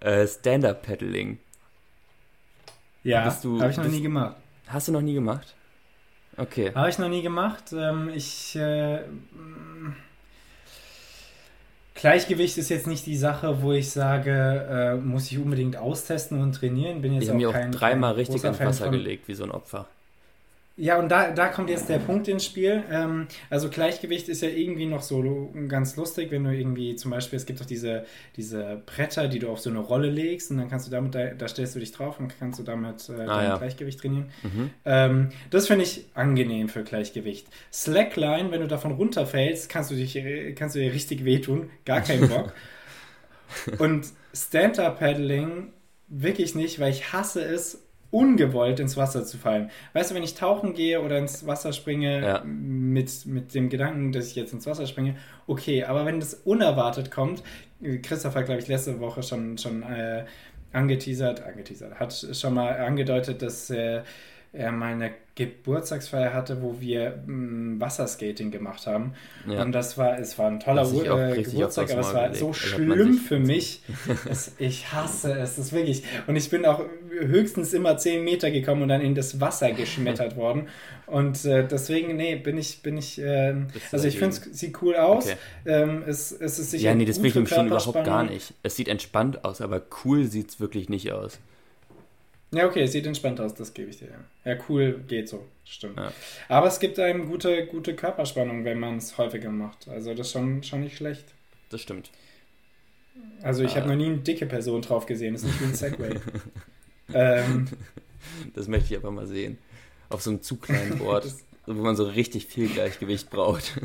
[SPEAKER 1] Äh, Stand-Up-Paddling.
[SPEAKER 2] Ja, habe ich noch
[SPEAKER 1] bist-
[SPEAKER 2] nie gemacht.
[SPEAKER 1] Hast du noch nie gemacht? Okay.
[SPEAKER 2] Habe ich noch nie gemacht. Ähm, ich. Äh, Gleichgewicht ist jetzt nicht die Sache, wo ich sage, äh, muss ich unbedingt austesten und trainieren. Bin jetzt
[SPEAKER 1] Ich habe mir
[SPEAKER 2] auch
[SPEAKER 1] dreimal richtig ins
[SPEAKER 2] Fan
[SPEAKER 1] Wasser
[SPEAKER 2] von-
[SPEAKER 1] gelegt, wie so ein Opfer.
[SPEAKER 2] Ja, und da, da kommt jetzt der Punkt ins Spiel. Ähm, also Gleichgewicht ist ja irgendwie noch so ganz lustig, wenn du irgendwie zum Beispiel, es gibt doch diese, diese Bretter, die du auf so eine Rolle legst und dann kannst du damit, da, da stellst du dich drauf und kannst du damit äh, dein
[SPEAKER 1] Ah, ja.
[SPEAKER 2] Gleichgewicht trainieren.
[SPEAKER 1] Mhm.
[SPEAKER 2] Ähm, das finde ich angenehm für Gleichgewicht. Slackline, wenn du davon runterfällst, kannst du, dich, äh, kannst du dir richtig wehtun. Gar keinen Bock. Und Stand-Up-Paddling wirklich nicht, weil ich hasse es, ungewollt ins Wasser zu fallen. Weißt du, wenn ich tauchen gehe oder ins Wasser springe
[SPEAKER 1] Ja.
[SPEAKER 2] mit, mit dem Gedanken, dass ich jetzt ins Wasser springe, okay, aber wenn das unerwartet kommt, Christoph hat, glaube ich, letzte Woche schon, schon äh, angeteasert, angeteasert, hat schon mal angedeutet, dass äh, er mal eine Geburtstagsfeier hatte, wo wir mh, Wasserskating gemacht haben.
[SPEAKER 1] Ja.
[SPEAKER 2] Und das war, es war ein toller äh, Geburtstag, aber es war
[SPEAKER 1] gelegt.
[SPEAKER 2] so
[SPEAKER 1] Also
[SPEAKER 2] schlimm für mich. Es, ich hasse es, ist wirklich. Und ich bin auch höchstens immer 10 Meter gekommen und dann in das Wasser geschmettert worden. Und äh, deswegen, nee, bin ich, bin ich,
[SPEAKER 1] du
[SPEAKER 2] also ich finde es sieht cool aus.
[SPEAKER 1] Okay.
[SPEAKER 2] Ähm, es, es ist sicher
[SPEAKER 1] Ja, nee, das will ich schon überhaupt gar nicht. Es sieht entspannt aus, aber cool sieht es wirklich nicht aus.
[SPEAKER 2] Ja, okay, es sieht entspannt aus, das gebe ich dir. Ja, cool geht so, stimmt.
[SPEAKER 1] Ja.
[SPEAKER 2] Aber es gibt einem gute, gute Körperspannung, wenn man es häufiger macht. Also das ist schon, schon nicht schlecht.
[SPEAKER 1] Das stimmt.
[SPEAKER 2] Also ich
[SPEAKER 1] Ah.
[SPEAKER 2] habe noch nie eine dicke Person drauf gesehen, das ist nicht wie ein Segway. ähm,
[SPEAKER 1] Das möchte ich aber mal sehen. Auf so einem zu kleinen Board, wo man so richtig viel Gleichgewicht braucht.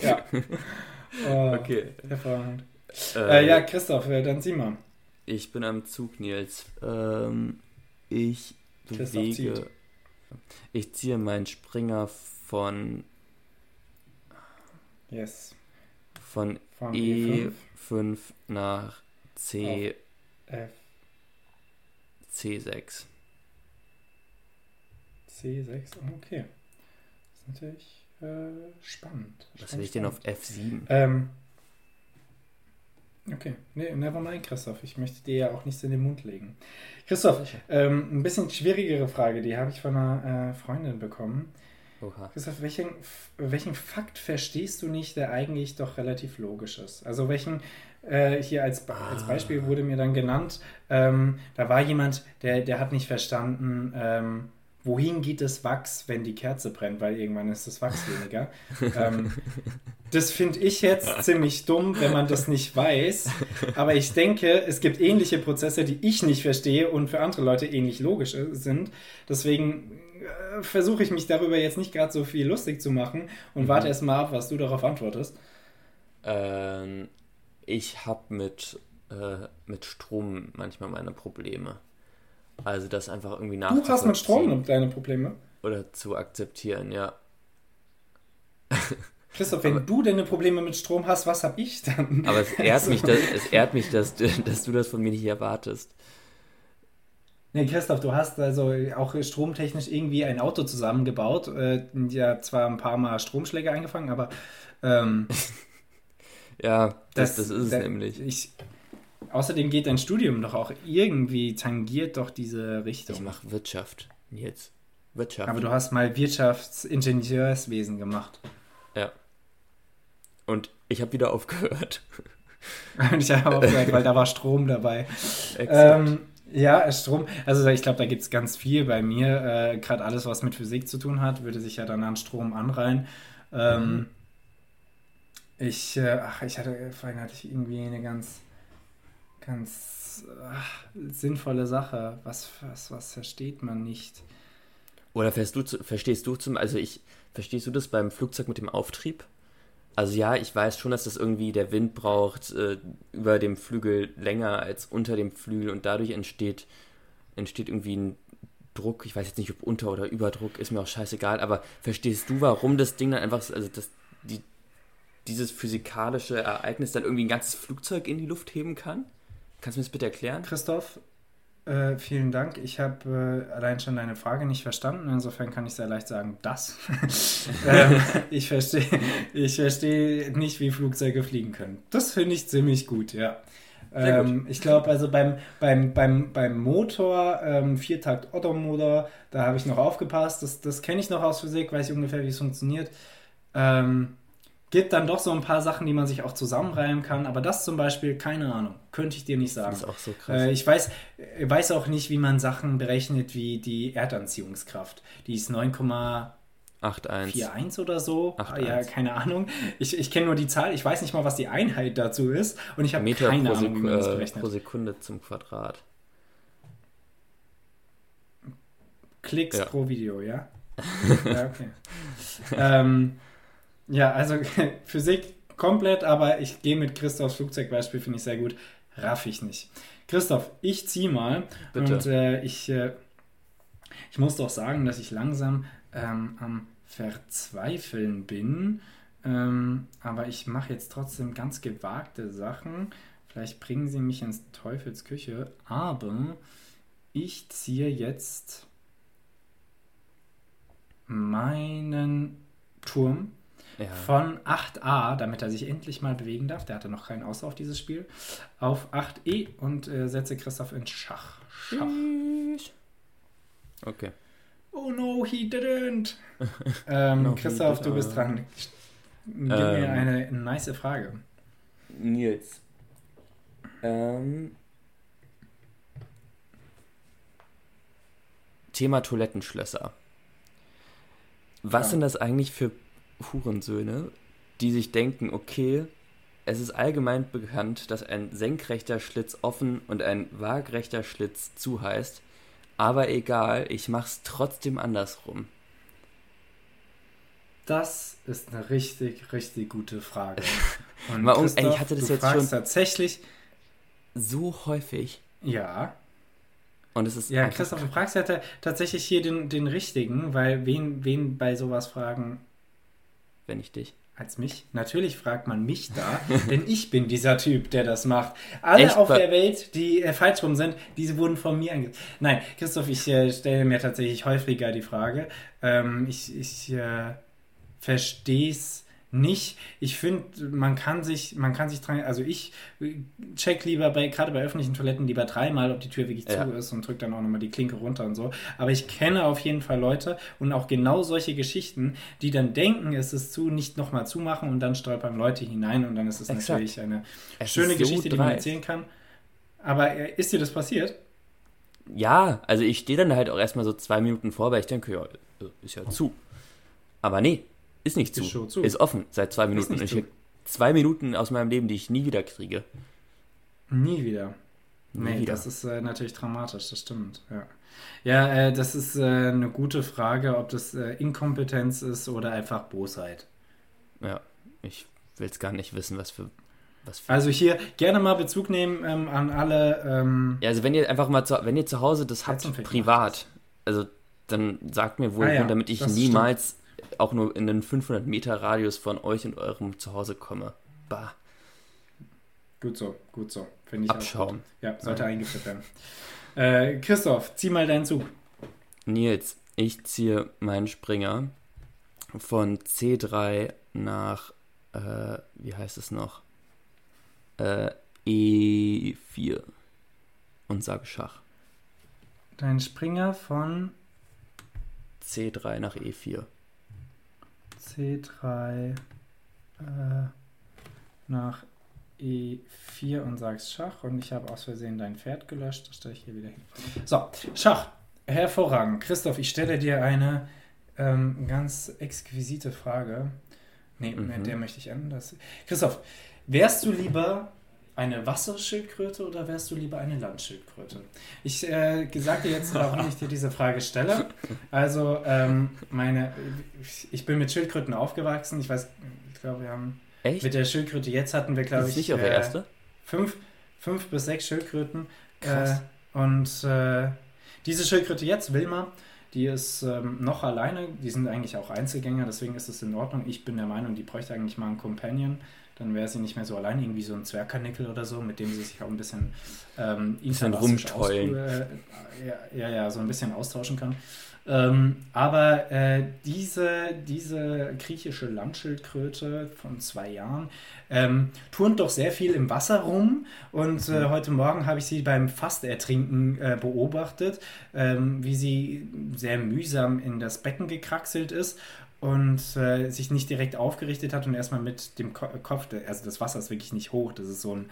[SPEAKER 2] ja. Oh,
[SPEAKER 1] Okay.
[SPEAKER 2] Hervorragend.
[SPEAKER 1] Äh,
[SPEAKER 2] Äh, ja, Christoph, äh, dann sieh mal.
[SPEAKER 1] Ich bin am Zug, Nils. Ähm, ich bewege. Ich ziehe meinen Springer von,
[SPEAKER 2] Yes.
[SPEAKER 1] von
[SPEAKER 2] Von E5,
[SPEAKER 1] E5 nach C,
[SPEAKER 2] F,
[SPEAKER 1] C6.
[SPEAKER 2] C6. Okay. Das ist natürlich äh, spannend.
[SPEAKER 1] Was will ich denn auf
[SPEAKER 2] spannend.
[SPEAKER 1] F7?
[SPEAKER 2] Ähm, okay, nee, never mind, Christoph. Ich möchte dir ja auch nichts in den Mund legen. Christoph, ähm, ein bisschen schwierigere Frage, die habe ich von einer äh, Freundin bekommen.
[SPEAKER 1] Oha.
[SPEAKER 2] Christoph, welchen, welchen Fakt verstehst du nicht, der eigentlich doch relativ logisch ist? Also welchen, äh, hier als, als
[SPEAKER 1] Ah.
[SPEAKER 2] Beispiel wurde mir dann genannt, ähm, da war jemand, der, der hat nicht verstanden, ähm, wohin geht das Wachs, wenn die Kerze brennt, weil irgendwann ist das Wachs weniger. ähm, das finde ich jetzt ziemlich dumm, wenn man das nicht weiß. Aber ich denke, es gibt ähnliche Prozesse, die ich nicht verstehe und für andere Leute ähnlich logisch äh, sind. Deswegen äh, versuche ich mich darüber jetzt nicht gerade so viel lustig zu machen und
[SPEAKER 1] Mhm.
[SPEAKER 2] warte erst mal ab, was du darauf antwortest.
[SPEAKER 1] Ähm, ich habe mit, äh, mit Strom manchmal meine Probleme. Also das einfach irgendwie
[SPEAKER 2] Du hast mit Strom deine Probleme.
[SPEAKER 1] Oder zu akzeptieren, ja.
[SPEAKER 2] Christoph, wenn
[SPEAKER 1] Aber-
[SPEAKER 2] du deine Probleme mit Strom hast, was hab ich dann?
[SPEAKER 1] Aber es ehrt
[SPEAKER 2] Also-
[SPEAKER 1] mich, dass, es ehrt mich dass, du- dass du das von mir nicht erwartest.
[SPEAKER 2] Nee, Christoph, du hast also auch stromtechnisch irgendwie ein Auto zusammengebaut. Äh, ja, zwar ein paar Mal Stromschläge eingefangen, aber ähm,
[SPEAKER 1] Ja, das, das, das ist es nämlich.
[SPEAKER 2] Ich, außerdem geht dein Studium doch auch irgendwie, tangiert doch diese Richtung.
[SPEAKER 1] Ich mache Wirtschaft jetzt. Wirtschaft.
[SPEAKER 2] Aber du hast mal Wirtschaftsingenieurswesen gemacht.
[SPEAKER 1] Ja. Und ich habe wieder aufgehört.
[SPEAKER 2] Und ich habe aufgehört, weil da war Strom dabei. Ähm, ja, Strom. Also ich glaube, da gibt es ganz viel bei mir. Äh, Gerade alles, was mit Physik zu tun hat, würde sich ja dann an Strom anreihen. Ähm, mhm. Ich, äh, ach, ich hatte, vorhin hatte ich irgendwie eine ganz, ganz ach, sinnvolle Sache. Was, was, was versteht man nicht?
[SPEAKER 1] Oder du, verstehst du zum, also ich, verstehst du das beim Flugzeug mit dem Auftrieb? Also ja, ich weiß schon, dass das irgendwie der Wind braucht äh, über dem Flügel länger als unter dem Flügel und dadurch entsteht, entsteht irgendwie ein Druck. Ich weiß jetzt nicht, ob Unter- oder Überdruck, ist mir auch scheißegal, aber verstehst du, warum das Ding dann einfach, also das, die, dieses physikalische Ereignis dann irgendwie ein ganzes Flugzeug in die Luft heben kann? Kannst du mir das bitte erklären?
[SPEAKER 2] Christoph, äh, vielen Dank. Ich habe äh, allein schon deine Frage nicht verstanden. Insofern kann ich sehr leicht sagen, das. ähm, ich verstehe ich versteh nicht, wie Flugzeuge fliegen können. Das finde ich ziemlich gut, ja. Ähm, ich glaube, also beim, beim, beim, beim Motor, ähm, Viertakt-Otto-Motor, da habe ich noch aufgepasst. Das, das kenne ich noch aus Physik, weiß ich ungefähr, wie es funktioniert. Ähm, gibt dann doch so ein paar Sachen, die man sich auch zusammenreimen kann. Aber das zum Beispiel, keine Ahnung, könnte ich dir nicht sagen. Das ist auch so krass. Äh, ich weiß, äh, weiß auch nicht, wie man Sachen berechnet wie die Erdanziehungskraft. Die ist 9,41 oder so. 8, ja, keine Ahnung. Ich, ich kenne nur die Zahl. Ich weiß nicht mal, was die Einheit dazu ist. Und ich habe keine
[SPEAKER 1] pro
[SPEAKER 2] Ahnung, wie man
[SPEAKER 1] das äh, berechnet. pro Sekunde zum Quadrat.
[SPEAKER 2] Klicks ja. pro Video, ja? ja, okay. ähm, ja, also Physik komplett, aber ich gehe mit Christophs Flugzeugbeispiel, finde ich sehr gut. Raff ich nicht. Christoph, ich ziehe mal. Bitte. Und äh, ich, äh, ich muss doch sagen, dass ich langsam ähm, am Verzweifeln bin. Ähm, aber ich mache jetzt trotzdem ganz gewagte Sachen. Vielleicht bringen sie mich ins Teufels Küche. Aber ich ziehe jetzt meinen Turm ja. von 8a, damit er sich endlich mal bewegen darf. Der hatte noch keinen Aus auf dieses Spiel. Auf 8e und äh, setze Christoph in Schach. Schach.
[SPEAKER 1] Okay.
[SPEAKER 2] Oh no, he didn't. ähm, no, Christoph, du bist dran. Gib ähm, mir eine nice Frage.
[SPEAKER 1] Nils. Ähm, Thema Toilettenschlösser. Was ja. sind das eigentlich für Hurensöhne, die sich denken, okay, es ist allgemein bekannt, dass ein senkrechter Schlitz offen und ein waagrechter Schlitz zu heißt, aber egal, ich mach's trotzdem andersrum.
[SPEAKER 2] Das ist eine richtig, richtig gute Frage.
[SPEAKER 1] Und Mal, ey, ich hatte das jetzt schon
[SPEAKER 2] tatsächlich
[SPEAKER 1] so häufig.
[SPEAKER 2] Ja.
[SPEAKER 1] Und es ist
[SPEAKER 2] ja, Christoph, du fragst ja tatsächlich hier den, den richtigen, weil wen, wen bei sowas fragen
[SPEAKER 1] wenn ich dich.
[SPEAKER 2] Als mich? Natürlich fragt man mich da, denn ich bin dieser Typ, der das macht. Alle Echt? auf der Welt, die äh, falsch rum sind, diese wurden von mir ange... Nein, Christoph, ich äh, stelle mir tatsächlich häufiger die Frage. Ähm, ich ich äh, verstehe es nicht. Ich finde, man kann sich, man kann sich dran, also ich check lieber bei, gerade bei öffentlichen Toiletten lieber dreimal, ob die Tür wirklich ja. zu ist und drück dann auch nochmal die Klinke runter und so. Aber ich kenne auf jeden Fall Leute und auch genau solche Geschichten, die dann denken, es ist zu, nicht nochmal zumachen und dann stolpern Leute hinein und dann ist es Exakt. natürlich eine es schöne so Geschichte, dreist. die man erzählen kann. Aber äh, ist dir das passiert?
[SPEAKER 1] Ja, also ich stehe dann halt auch erstmal so zwei Minuten vor, weil ich denke, ja, ist ja zu. Aber nee, ist nicht zu. Ist, zu. ist offen seit zwei Minuten. Ich habe zwei Minuten aus meinem Leben, die ich nie wieder kriege.
[SPEAKER 2] Nie wieder. Nie nee, wieder. das ist äh, natürlich dramatisch, das stimmt. Ja, ja äh, das ist äh, eine gute Frage, ob das äh, Inkompetenz ist oder einfach Bosheit.
[SPEAKER 1] Ja, ich will es gar nicht wissen, was für.
[SPEAKER 2] Also hier gerne mal Bezug nehmen ähm, an alle. Ähm,
[SPEAKER 1] ja, also wenn ihr einfach mal zu, wenn ihr zu Hause das habt, privat, also dann sagt mir wohl, ah, ja, damit ich niemals auch nur in den 500 Meter Radius von euch und eurem Zuhause komme. Bah.
[SPEAKER 2] Gut so, gut so.
[SPEAKER 1] Finde ich Abschauen.
[SPEAKER 2] Ja, sollte ja. eingeführt werden. Äh, Christoph, zieh mal deinen Zug.
[SPEAKER 1] Nils, ich ziehe meinen Springer von C3 nach, äh, wie heißt es noch? äh, E4 und sage Schach.
[SPEAKER 2] Dein Springer von
[SPEAKER 1] C3 nach E E4.
[SPEAKER 2] C3 äh, nach E4 und sagst Schach und ich habe aus Versehen dein Pferd gelöscht. Das stelle ich hier wieder hin. So, Schach. Hervorragend. Christoph, ich stelle dir eine ähm, ganz exquisite Frage. Nee,
[SPEAKER 1] Mhm.
[SPEAKER 2] mit der möchte ich enden. Das. Christoph, wärst du lieber eine Wasserschildkröte oder wärst du lieber eine Landschildkröte? Ich äh, sage dir jetzt, warum ich dir diese Frage stelle. Also, ähm, meine, ich bin mit Schildkröten aufgewachsen. Ich weiß, ich glaube, wir haben
[SPEAKER 1] Echt?
[SPEAKER 2] mit der Schildkröte jetzt hatten wir, glaube ich,
[SPEAKER 1] nicht eure
[SPEAKER 2] äh,
[SPEAKER 1] erste?
[SPEAKER 2] fünf, fünf bis sechs Schildkröten.
[SPEAKER 1] Krass.
[SPEAKER 2] Äh, und äh, diese Schildkröte jetzt, Wilma, die ist ähm, noch alleine. Die sind eigentlich auch Einzelgänger, deswegen ist es in Ordnung. Ich bin der Meinung, die bräuchte eigentlich mal einen Companion. Dann wäre sie nicht mehr so allein, irgendwie so ein Zwergkanickel oder so, mit dem sie sich auch ein bisschen ähm,
[SPEAKER 1] Bisschen rumtollen.
[SPEAKER 2] Äh, ja, ja, ja, so ein bisschen austauschen kann. Ähm, aber äh, diese, diese griechische Landschildkröte von zwei Jahren ähm, turnt doch sehr viel im Wasser rum. Und äh, heute Morgen habe ich sie beim Fastertrinken äh, beobachtet, ähm, wie sie sehr mühsam in das Becken gekraxelt ist und äh, sich nicht direkt aufgerichtet hat und erstmal mit dem Ko Kopf, also das Wasser ist wirklich nicht hoch, das ist so ein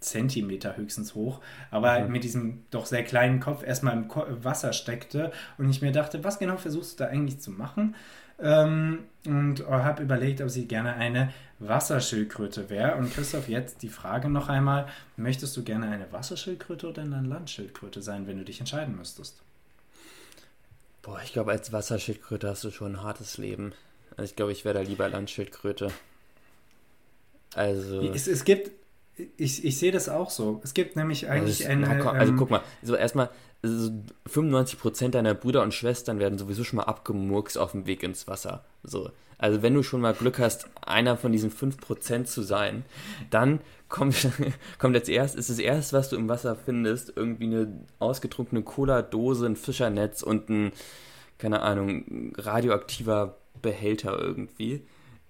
[SPEAKER 2] Zentimeter höchstens hoch, aber
[SPEAKER 1] Mhm.
[SPEAKER 2] mit diesem doch sehr kleinen Kopf erstmal im Ko Wasser steckte und ich mir dachte, was genau versuchst du da eigentlich zu machen? Ähm, und habe überlegt, ob sie gerne eine Wasserschildkröte wäre. Und Christoph, jetzt die Frage noch einmal: Möchtest du gerne eine Wasserschildkröte oder eine Landschildkröte sein, wenn du dich entscheiden müsstest?
[SPEAKER 1] Boah, ich glaube, als Wasserschildkröte hast du schon ein hartes Leben. Also ich glaube, ich wäre da lieber Landschildkröte. Also.
[SPEAKER 2] Es, es gibt, ich, ich sehe das auch so. Es gibt nämlich
[SPEAKER 1] Also,
[SPEAKER 2] eigentlich
[SPEAKER 1] es-
[SPEAKER 2] eine.
[SPEAKER 1] komm, also
[SPEAKER 2] ähm,
[SPEAKER 1] guck mal, so erstmal, so 95% deiner Brüder und Schwestern werden sowieso schon mal abgemurkst auf dem Weg ins Wasser. So. Also wenn du schon mal Glück hast, einer von diesen 5% zu sein, dann kommt, kommt als erst, ist das erste, was du im Wasser findest, irgendwie eine ausgetrunkene Cola-Dose, ein Fischernetz und ein, keine Ahnung, radioaktiver Behälter irgendwie.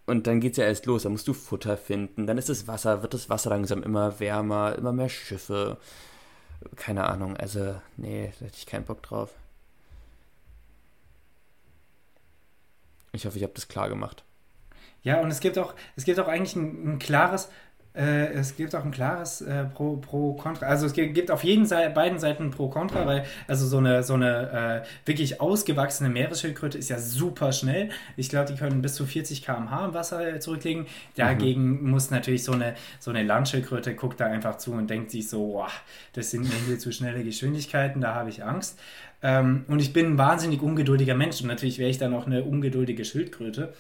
[SPEAKER 1] Und dann geht's ja erst los, da musst du Futter finden, dann ist das Wasser, wird das Wasser langsam immer wärmer, immer mehr Schiffe. Keine Ahnung, also, nee, da hätte ich keinen Bock drauf. Ich hoffe, ich habe das klar gemacht.
[SPEAKER 2] Ja, und es gibt auch, es gibt auch eigentlich ein, ein klares, äh, es gibt auch ein klares äh, Pro, Pro, Contra. Also es gibt, auf jeden Seite, beiden Seiten Pro, Contra, weil also so eine, so eine äh, wirklich ausgewachsene Meeresschildkröte ist ja super schnell. Ich glaube, die können bis zu 40 km/h im Wasser äh, zurücklegen. Dagegen muss natürlich so eine, so eine Landschildkröte guckt da einfach zu und denkt sich so, boah, das sind mir hier zu schnelle Geschwindigkeiten, da habe ich Angst. Ähm, und ich bin ein wahnsinnig ungeduldiger Mensch und natürlich wäre ich dann auch eine ungeduldige Schildkröte.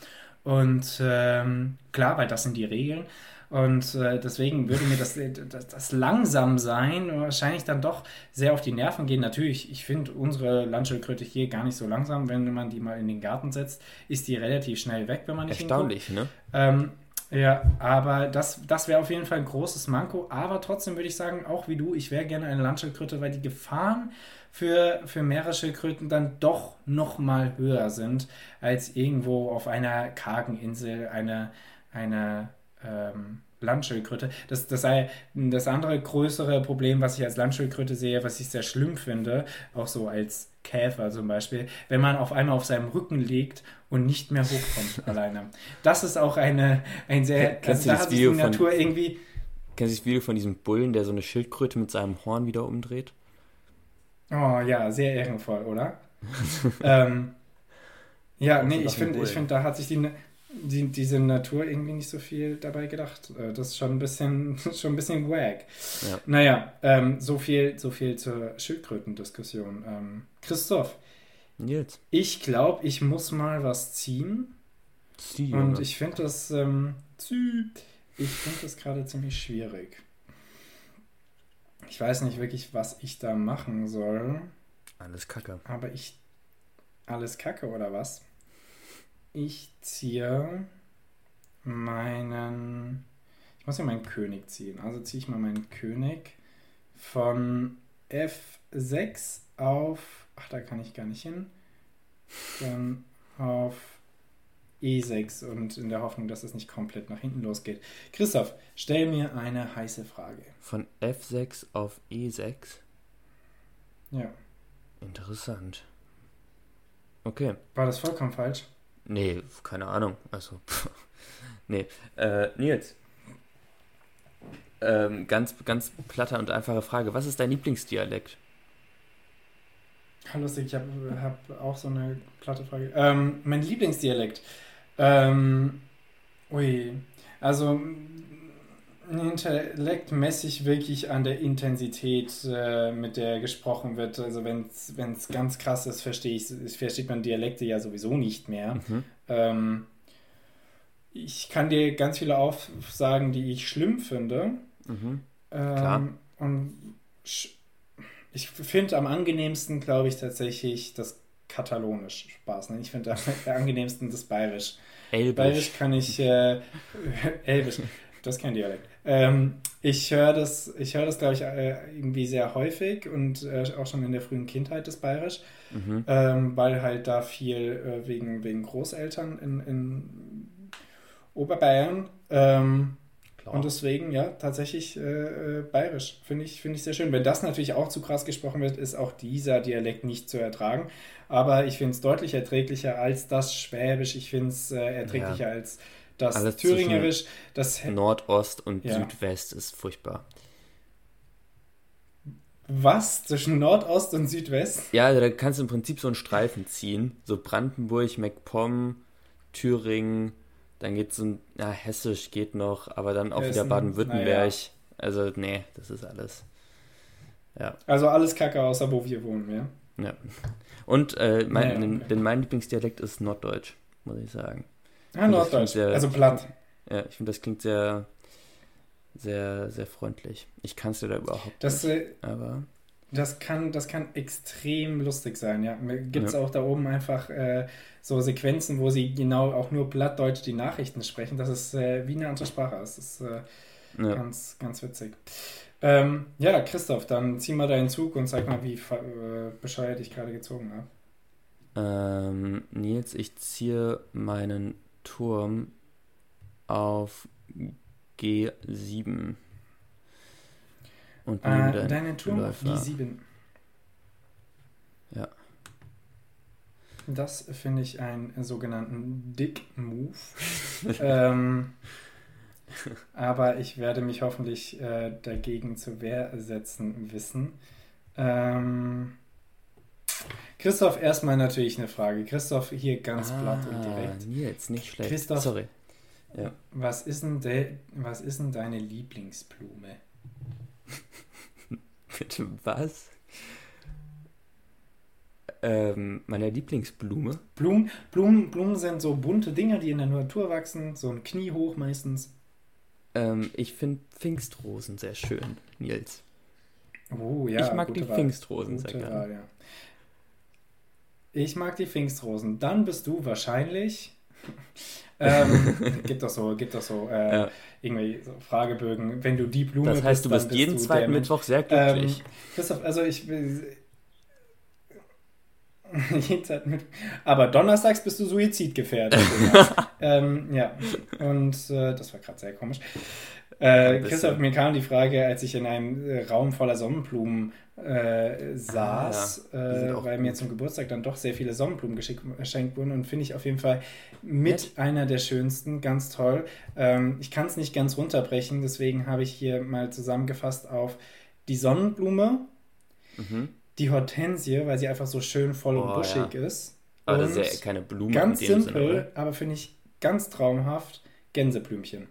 [SPEAKER 2] Und ähm, klar, weil das sind die Regeln. Und äh, deswegen würde mir das, das, das Langsamsein wahrscheinlich dann doch sehr auf die Nerven gehen. Natürlich, ich finde unsere Landschildkröte hier gar nicht so langsam. Wenn man die mal in den Garten setzt, ist die relativ schnell weg, wenn man nicht hinguckt.
[SPEAKER 1] Erstaunlich, ne?
[SPEAKER 2] Ähm, ja, aber das, das wäre auf jeden Fall ein großes Manko. Aber trotzdem würde ich sagen, auch wie du, ich wäre gerne eine Landschildkröte, weil die Gefahren für, für Meeresschildkröten dann doch noch mal höher sind, als irgendwo auf einer kargen Insel eine, eine ähm, Landschildkröte. Das, das sei das andere größere Problem, was ich als Landschildkröte sehe, was ich sehr schlimm finde, auch so als Käfer zum Beispiel, wenn man auf einmal auf seinem Rücken liegt und nicht mehr hochkommt alleine. Das ist auch eine, ein sehr,
[SPEAKER 1] Kennst
[SPEAKER 2] also da hat die
[SPEAKER 1] Video von-
[SPEAKER 2] Natur irgendwie,
[SPEAKER 1] Kennst du das Video von diesem Bullen, der so eine Schildkröte mit seinem Horn wieder umdreht?
[SPEAKER 2] oh ja, sehr ehrenvoll, oder? ähm, ja, nee, ich finde, ich finde, da hat sich die, die, diese Natur irgendwie nicht so viel dabei gedacht. Äh, Das ist schon ein bisschen, schon ein bisschen wack.
[SPEAKER 1] Ja.
[SPEAKER 2] Naja, ähm, so viel, so viel zur Schildkrötendiskussion. Ähm, Christoph,
[SPEAKER 1] Nils.
[SPEAKER 2] ich glaube, ich muss mal was ziehen.
[SPEAKER 1] Sie,
[SPEAKER 2] Und ich finde das, ähm, ich finde das gerade ziemlich schwierig. Ich weiß nicht wirklich, was ich da machen soll,
[SPEAKER 1] Alles Kacke.
[SPEAKER 2] aber ich, alles Kacke oder was? Ich ziehe meinen, ich muss ja meinen König ziehen. Also ziehe ich mal meinen König von F6 auf, ach, da kann ich gar nicht hin, dann auf E6 und in der Hoffnung, dass es nicht komplett nach hinten losgeht. Christoph, stell mir eine heiße Frage.
[SPEAKER 1] Von F6 auf E6?
[SPEAKER 2] Ja.
[SPEAKER 1] Interessant. Okay.
[SPEAKER 2] War das vollkommen falsch?
[SPEAKER 1] Nee, keine Ahnung. Also, pff. nee. Äh, Nils. Ähm, ganz, ganz platte und einfache Frage. Was ist dein Lieblingsdialekt?
[SPEAKER 2] Lustig, ich habe hab auch so eine platte Frage. Ähm, mein Lieblingsdialekt. Ähm, ui. Also, Intellekt messe ich wirklich an der Intensität, äh, mit der gesprochen wird. Also wenn es ganz krass ist, verstehe ich, versteht man Dialekte ja sowieso nicht mehr.
[SPEAKER 1] Mhm.
[SPEAKER 2] Ähm, ich kann dir ganz viele aufsagen, die ich schlimm finde.
[SPEAKER 1] Mhm.
[SPEAKER 2] Ähm, und ich finde am angenehmsten, glaube ich, tatsächlich das Katalonisch. Spaß, ne? Ich finde am angenehmsten das Bayerisch.
[SPEAKER 1] Elbisch.
[SPEAKER 2] Bayerisch kann ich, äh, Elbisch, das ist kein Dialekt. Ähm, ich höre das, ich höre das, glaube ich, äh, irgendwie sehr häufig und äh, auch schon in der frühen Kindheit das Bayerisch,
[SPEAKER 1] Mhm.
[SPEAKER 2] ähm, weil halt da viel äh, wegen, wegen Großeltern in, in Oberbayern ähm,
[SPEAKER 1] Klar.
[SPEAKER 2] und deswegen, ja, tatsächlich äh, äh, bayerisch. Finde ich, finde ich sehr schön. Wenn das natürlich auch zu krass gesprochen wird, ist auch dieser Dialekt nicht zu ertragen. Aber ich finde es deutlich erträglicher als das Schwäbisch. Ich finde es äh, erträglicher als das
[SPEAKER 1] Alles
[SPEAKER 2] Thüringerisch. Das,
[SPEAKER 1] Nordost und
[SPEAKER 2] Ja.
[SPEAKER 1] Südwest ist furchtbar.
[SPEAKER 2] was zwischen Nordost und Südwest?
[SPEAKER 1] Ja, also da kannst du im Prinzip so einen Streifen ziehen. So Brandenburg, MacPom, Thüringen, dann geht so ein, ja, Hessisch geht noch, aber dann auch wieder
[SPEAKER 2] Hessen,
[SPEAKER 1] Baden-Württemberg.
[SPEAKER 2] naja.
[SPEAKER 1] Also, nee, das ist alles. Ja,
[SPEAKER 2] Also alles Kacke, außer wo wir wohnen, ja.
[SPEAKER 1] ja. Und äh, mein,
[SPEAKER 2] Naja.
[SPEAKER 1] denn, denn mein Lieblingsdialekt ist Norddeutsch, muss ich sagen.
[SPEAKER 2] Ah,
[SPEAKER 1] das
[SPEAKER 2] Norddeutsch.
[SPEAKER 1] sehr-
[SPEAKER 2] Also platt.
[SPEAKER 1] Ja, ich finde, das klingt sehr, sehr, sehr freundlich. Ich kann es dir da überhaupt
[SPEAKER 2] Das,
[SPEAKER 1] nicht,
[SPEAKER 2] äh,
[SPEAKER 1] aber
[SPEAKER 2] Das kann, das kann extrem lustig sein, ja. Gibt es
[SPEAKER 1] Ja.
[SPEAKER 2] auch da oben einfach äh, so Sequenzen, wo sie genau auch nur plattdeutsch die Nachrichten sprechen. Das ist äh, wie eine andere Sprache. Das ist äh,
[SPEAKER 1] ja.
[SPEAKER 2] ganz, ganz witzig. Ähm, ja, Christoph, dann zieh mal deinen Zug und sag mal, wie äh, bescheuert ich gerade gezogen habe.
[SPEAKER 1] Ähm, Nils, ich ziehe meinen Turm auf G7. Und nehme
[SPEAKER 2] Äh,
[SPEAKER 1] deinen
[SPEAKER 2] deine Turm auf
[SPEAKER 1] Läufer.
[SPEAKER 2] G7.
[SPEAKER 1] Ja.
[SPEAKER 2] Das finde ich einen sogenannten Dick-Move. ähm, aber ich werde mich hoffentlich äh, dagegen zur Wehr setzen wissen. Ähm, Christoph, erstmal natürlich eine Frage. Christoph, hier ganz platt und direkt.
[SPEAKER 1] Ah, Nils, nicht schlecht.
[SPEAKER 2] Christoph.
[SPEAKER 1] Sorry. Ja.
[SPEAKER 2] Was ist, denn de, was ist denn deine Lieblingsblume?
[SPEAKER 1] Bitte was? Ähm, meine Lieblingsblume?
[SPEAKER 2] Blumen, Blumen, Blumen sind so bunte Dinger, die in der Natur wachsen, so ein Knie hoch meistens.
[SPEAKER 1] Ähm, ich finde Pfingstrosen sehr schön, Nils.
[SPEAKER 2] Oh ja,
[SPEAKER 1] ich mag die
[SPEAKER 2] Wahl.
[SPEAKER 1] Pfingstrosen sehr
[SPEAKER 2] Gute
[SPEAKER 1] gerne.
[SPEAKER 2] Wahl, ja. Ich mag die Pfingstrosen. Dann bist du wahrscheinlich. ähm, gibt doch so, gibt doch so, äh,
[SPEAKER 1] Ja.
[SPEAKER 2] irgendwie so Fragebögen. Wenn du die Blume
[SPEAKER 1] Das heißt, du
[SPEAKER 2] dann
[SPEAKER 1] bist jeden
[SPEAKER 2] der
[SPEAKER 1] zweiten
[SPEAKER 2] Mensch.
[SPEAKER 1] Mittwoch sehr
[SPEAKER 2] Ähm,
[SPEAKER 1] glücklich.
[SPEAKER 2] Christoph, also ich jeden zweiten Mittwoch. Aber donnerstags bist du suizidgefährdet. Ähm, ja, und äh, das war gerade sehr komisch. Äh. Christoph, mir kam die Frage, als ich in einem äh, Raum voller Sonnenblumen äh, saß,
[SPEAKER 1] Ah, ja.
[SPEAKER 2] Äh, weil mir
[SPEAKER 1] gut.
[SPEAKER 2] zum Geburtstag dann doch sehr viele Sonnenblumen geschenkt wurden und finde ich auf jeden Fall mit
[SPEAKER 1] Nett.
[SPEAKER 2] einer der schönsten, ganz toll. Ähm, ich kann es nicht ganz runterbrechen, deswegen habe ich hier mal zusammengefasst auf die Sonnenblume,
[SPEAKER 1] Mhm.
[SPEAKER 2] die Hortensie, weil sie einfach so schön voll und
[SPEAKER 1] Oh,
[SPEAKER 2] buschig
[SPEAKER 1] ja.
[SPEAKER 2] ist.
[SPEAKER 1] Aber
[SPEAKER 2] und
[SPEAKER 1] das ist ja keine Blume
[SPEAKER 2] ganz simpel,
[SPEAKER 1] Sinne,
[SPEAKER 2] aber finde ich ganz traumhaft, Gänseblümchen.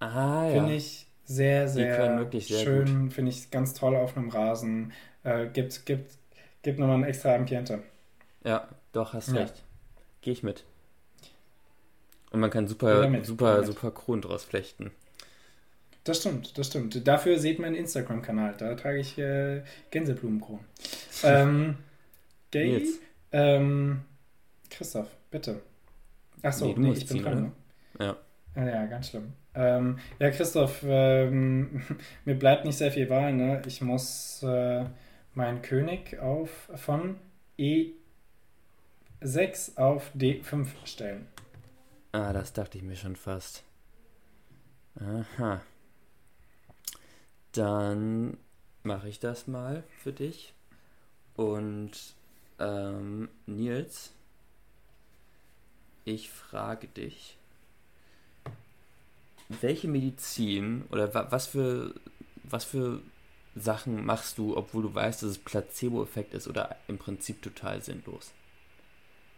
[SPEAKER 1] Ah, ja.
[SPEAKER 2] Finde ich sehr, sehr
[SPEAKER 1] sehr
[SPEAKER 2] schön, finde ich ganz toll auf einem Rasen. Äh, gibt, gibt, gibt nochmal ein extra Ambiente.
[SPEAKER 1] Ja, doch, hast
[SPEAKER 2] Ja.
[SPEAKER 1] recht. Gehe ich mit. Und man kann super,
[SPEAKER 2] geh
[SPEAKER 1] super, super Kronen draus flechten.
[SPEAKER 2] Das stimmt, das stimmt. Dafür seht meinen Instagram-Kanal. Da trage ich äh, Gänseblumenkronen. ähm, Gay? Ähm, Christoph, bitte. Achso,
[SPEAKER 1] Nee,
[SPEAKER 2] nee, ich bin
[SPEAKER 1] ziehen,
[SPEAKER 2] dran. Ne?
[SPEAKER 1] Ja.
[SPEAKER 2] Ja, ja, ganz schlimm. Ähm, ja, Christoph, ähm, mir bleibt nicht sehr viel Wahl. Ne? Ich muss äh, meinen König auf von E6 auf D5 stellen.
[SPEAKER 1] Ah, das dachte ich mir schon fast. Aha. Dann mache ich das mal für dich. Und ähm, Nils, ich frage dich, welche Medizin oder wa was für was für Sachen machst du, obwohl du weißt, dass es Placebo-Effekt ist oder im Prinzip total sinnlos?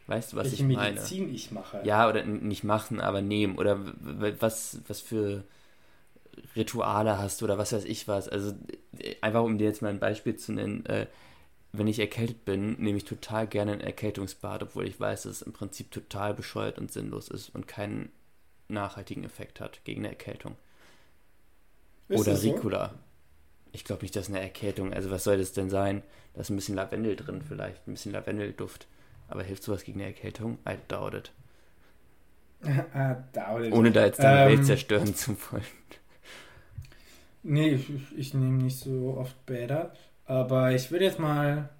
[SPEAKER 1] Weißt du, was welche ich meine? Welche Medizin ich mache? Ja, oder nicht machen, aber nehmen. Oder was, was für Rituale hast du oder was weiß ich was. Also einfach um dir jetzt mal ein Beispiel zu nennen, äh, wenn ich erkältet bin, nehme ich total gerne ein Erkältungsbad, obwohl ich weiß, dass es im Prinzip total bescheuert und sinnlos ist und keinen nachhaltigen Effekt hat gegen eine Erkältung. Ist Oder Ricola. So? Ich glaube nicht, dass eine Erkältung, also was soll das denn sein? Da ist ein bisschen Lavendel drin vielleicht, ein bisschen Lavendelduft. Aber hilft sowas gegen eine Erkältung? I doubt it. I doubt it. Ohne da jetzt deine ähm, Welt zerstören zu wollen.
[SPEAKER 2] Nee, ich, ich nehme nicht so oft Bäder. Aber ich würde jetzt mal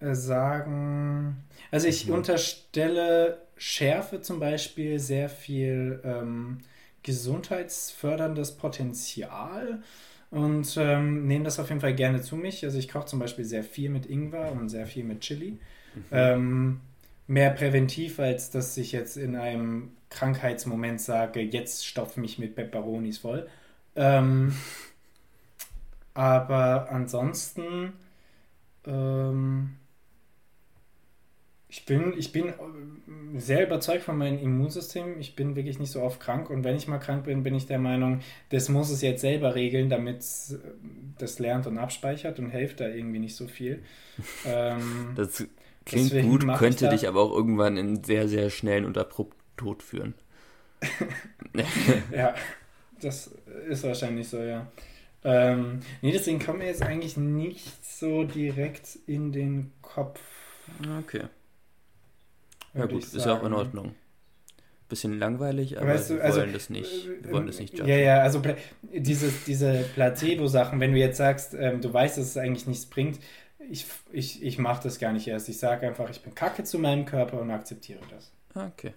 [SPEAKER 2] äh, sagen, also ich mhm. unterstelle Schärfe zum Beispiel sehr viel ähm, gesundheitsförderndes Potenzial und ähm, nehme das auf jeden Fall gerne zu mich. Also ich koche zum Beispiel sehr viel mit Ingwer und sehr viel mit Chili. Mhm. Ähm, mehr präventiv, als dass ich jetzt in einem Krankheitsmoment sage, jetzt stopf mich mit Peperonis voll. Ähm, aber ansonsten, ähm, ich bin, ich bin sehr überzeugt von meinem Immunsystem. Ich bin wirklich nicht so oft krank. Und wenn ich mal krank bin, bin ich der Meinung, das muss es jetzt selber regeln, damit es das lernt und abspeichert und hilft da irgendwie nicht so viel. Ähm,
[SPEAKER 1] das klingt gut, könnte dich aber auch irgendwann in sehr, sehr schnellen und abrupt Tod führen.
[SPEAKER 2] ja, das ist wahrscheinlich so, ja. Ähm, nee, deswegen kommt mir jetzt eigentlich nicht so direkt in den Kopf.
[SPEAKER 1] Okay. Ja gut, ist ja auch in Ordnung. Bisschen langweilig, aber weißt du, wir also, wollen das nicht. Wir
[SPEAKER 2] wollen das nicht judgen. Ja, ja, also diese, diese Placebo-Sachen, wenn du jetzt sagst, ähm, du weißt, dass es eigentlich nichts bringt, ich, ich, ich mache das gar nicht erst. Ich sage einfach, ich bin kacke zu meinem Körper und akzeptiere das.
[SPEAKER 1] Ah, okay.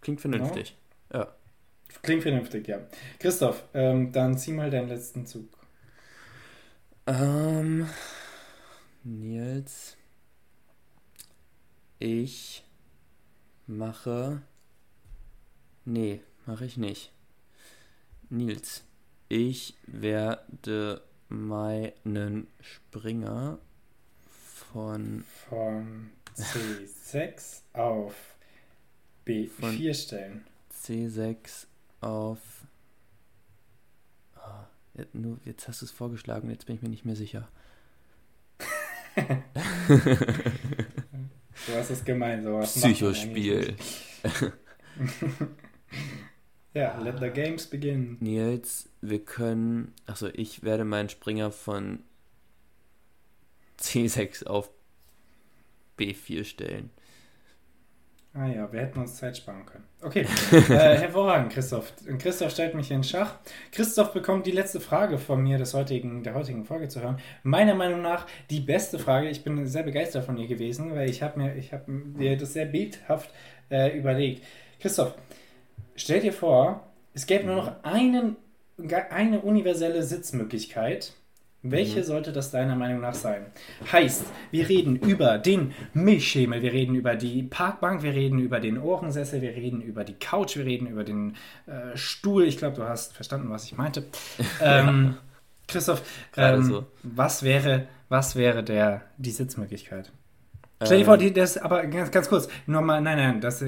[SPEAKER 1] Klingt vernünftig. Ja. ja.
[SPEAKER 2] Klingt vernünftig, ja. Christoph, ähm, dann zieh mal deinen letzten Zug.
[SPEAKER 1] Ähm, Nils, ich mache. Nee, mache ich nicht. Nils, ich werde meinen Springer von.
[SPEAKER 2] Von C6 auf B4 stellen.
[SPEAKER 1] C6 auf. Oh, jetzt, nur, jetzt hast du es vorgeschlagen, jetzt bin ich mir nicht mehr sicher.
[SPEAKER 2] du hast es gemeint, sowas.
[SPEAKER 1] Psychospiel.
[SPEAKER 2] ja, let the games begin.
[SPEAKER 1] Nils, wir können. Achso, ich werde meinen Springer von C6 auf B4 stellen.
[SPEAKER 2] Ah ja, wir hätten uns Zeit sparen können. Okay, äh, hervorragend, Christoph. Christoph stellt mich in Schach. Christoph bekommt die letzte Frage von mir des heutigen, der heutigen Folge zu hören. Meiner Meinung nach die beste Frage. Ich bin sehr begeistert von ihr gewesen, weil ich habe mir, ich habe mir das sehr bildhaft äh, überlegt. Christoph, stell dir vor, es gäbe nur noch einen, eine universelle Sitzmöglichkeit welche mhm. sollte das deiner Meinung nach sein? Heißt, wir reden über den Milchschemel, wir reden über die Parkbank, wir reden über den Ohrensessel, wir reden über die Couch, wir reden über den äh, Stuhl. Ich glaube, du hast verstanden, was ich meinte. Ähm, Christoph, ähm, so. was wäre, was wäre der, die Sitzmöglichkeit? Stell dir vor, ähm. die, das, aber ganz, ganz kurz, nur mal, nein, nein, das,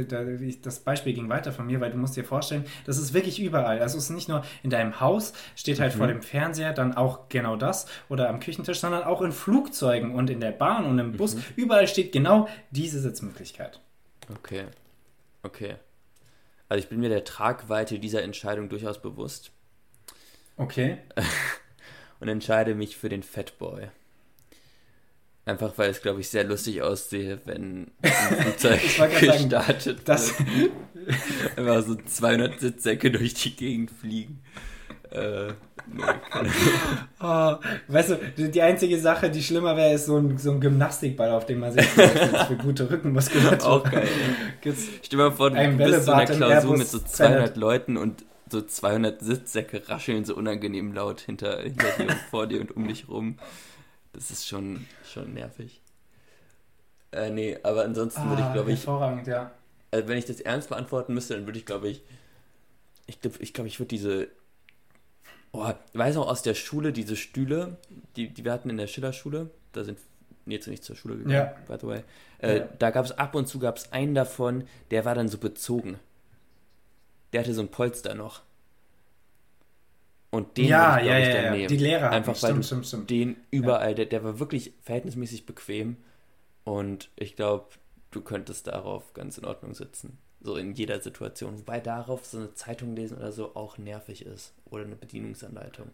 [SPEAKER 2] das Beispiel ging weiter von mir, weil du musst dir vorstellen, das ist wirklich überall. Also es ist nicht nur in deinem Haus, steht halt mhm. vor dem Fernseher, dann auch genau das oder am Küchentisch, sondern auch in Flugzeugen und in der Bahn und im Bus. Mhm. Überall steht genau diese Sitzmöglichkeit.
[SPEAKER 1] Okay. Okay. Also ich bin mir der Tragweite dieser Entscheidung durchaus bewusst.
[SPEAKER 2] Okay.
[SPEAKER 1] und entscheide mich für den Fatboy. Einfach weil es, glaube ich, sehr lustig aussehe, wenn ein Flugzeug gestartet das wird. Einfach so 200 Sitzsäcke durch die Gegend fliegen. Äh,
[SPEAKER 2] oh, weißt du, die einzige Sache, die schlimmer wäre, ist so ein, so ein Gymnastikball, auf dem man sich für gute Rückenmuskulatur.
[SPEAKER 1] Auch geil. Stell dir mal vor, du bist so in einer Klausur mit so 200 Leuten und so 200 Sitzsäcke rascheln so unangenehm laut hinter, hinter dir und vor dir und um dich rum. Das ist schon, schon nervig. Äh, nee, aber ansonsten ah, würde ich, glaube ich.
[SPEAKER 2] Hervorragend, ja.
[SPEAKER 1] Also wenn ich das ernst beantworten müsste, dann würde ich, glaube ich. Ich glaube, ich, glaub, ich würde diese. Oh, ich weiß auch aus der Schule, diese Stühle, die, die wir hatten in der Schillerschule. Da sind jetzt nicht zur Schule gegangen, ja. by the way. Äh, ja. Da gab es ab und zu gab es einen davon, der war dann so bezogen. Der hatte so ein Polster noch. Und den
[SPEAKER 2] ja, ich, ja, ich, ja, ja. nehmen. Die Lehrer
[SPEAKER 1] Einfach weil stimmt, stimmt, den überall, ja. der, der war wirklich verhältnismäßig bequem. Und ich glaube, du könntest darauf ganz in Ordnung sitzen. So in jeder Situation. Wobei darauf so eine Zeitung lesen oder so auch nervig ist. Oder eine Bedienungsanleitung.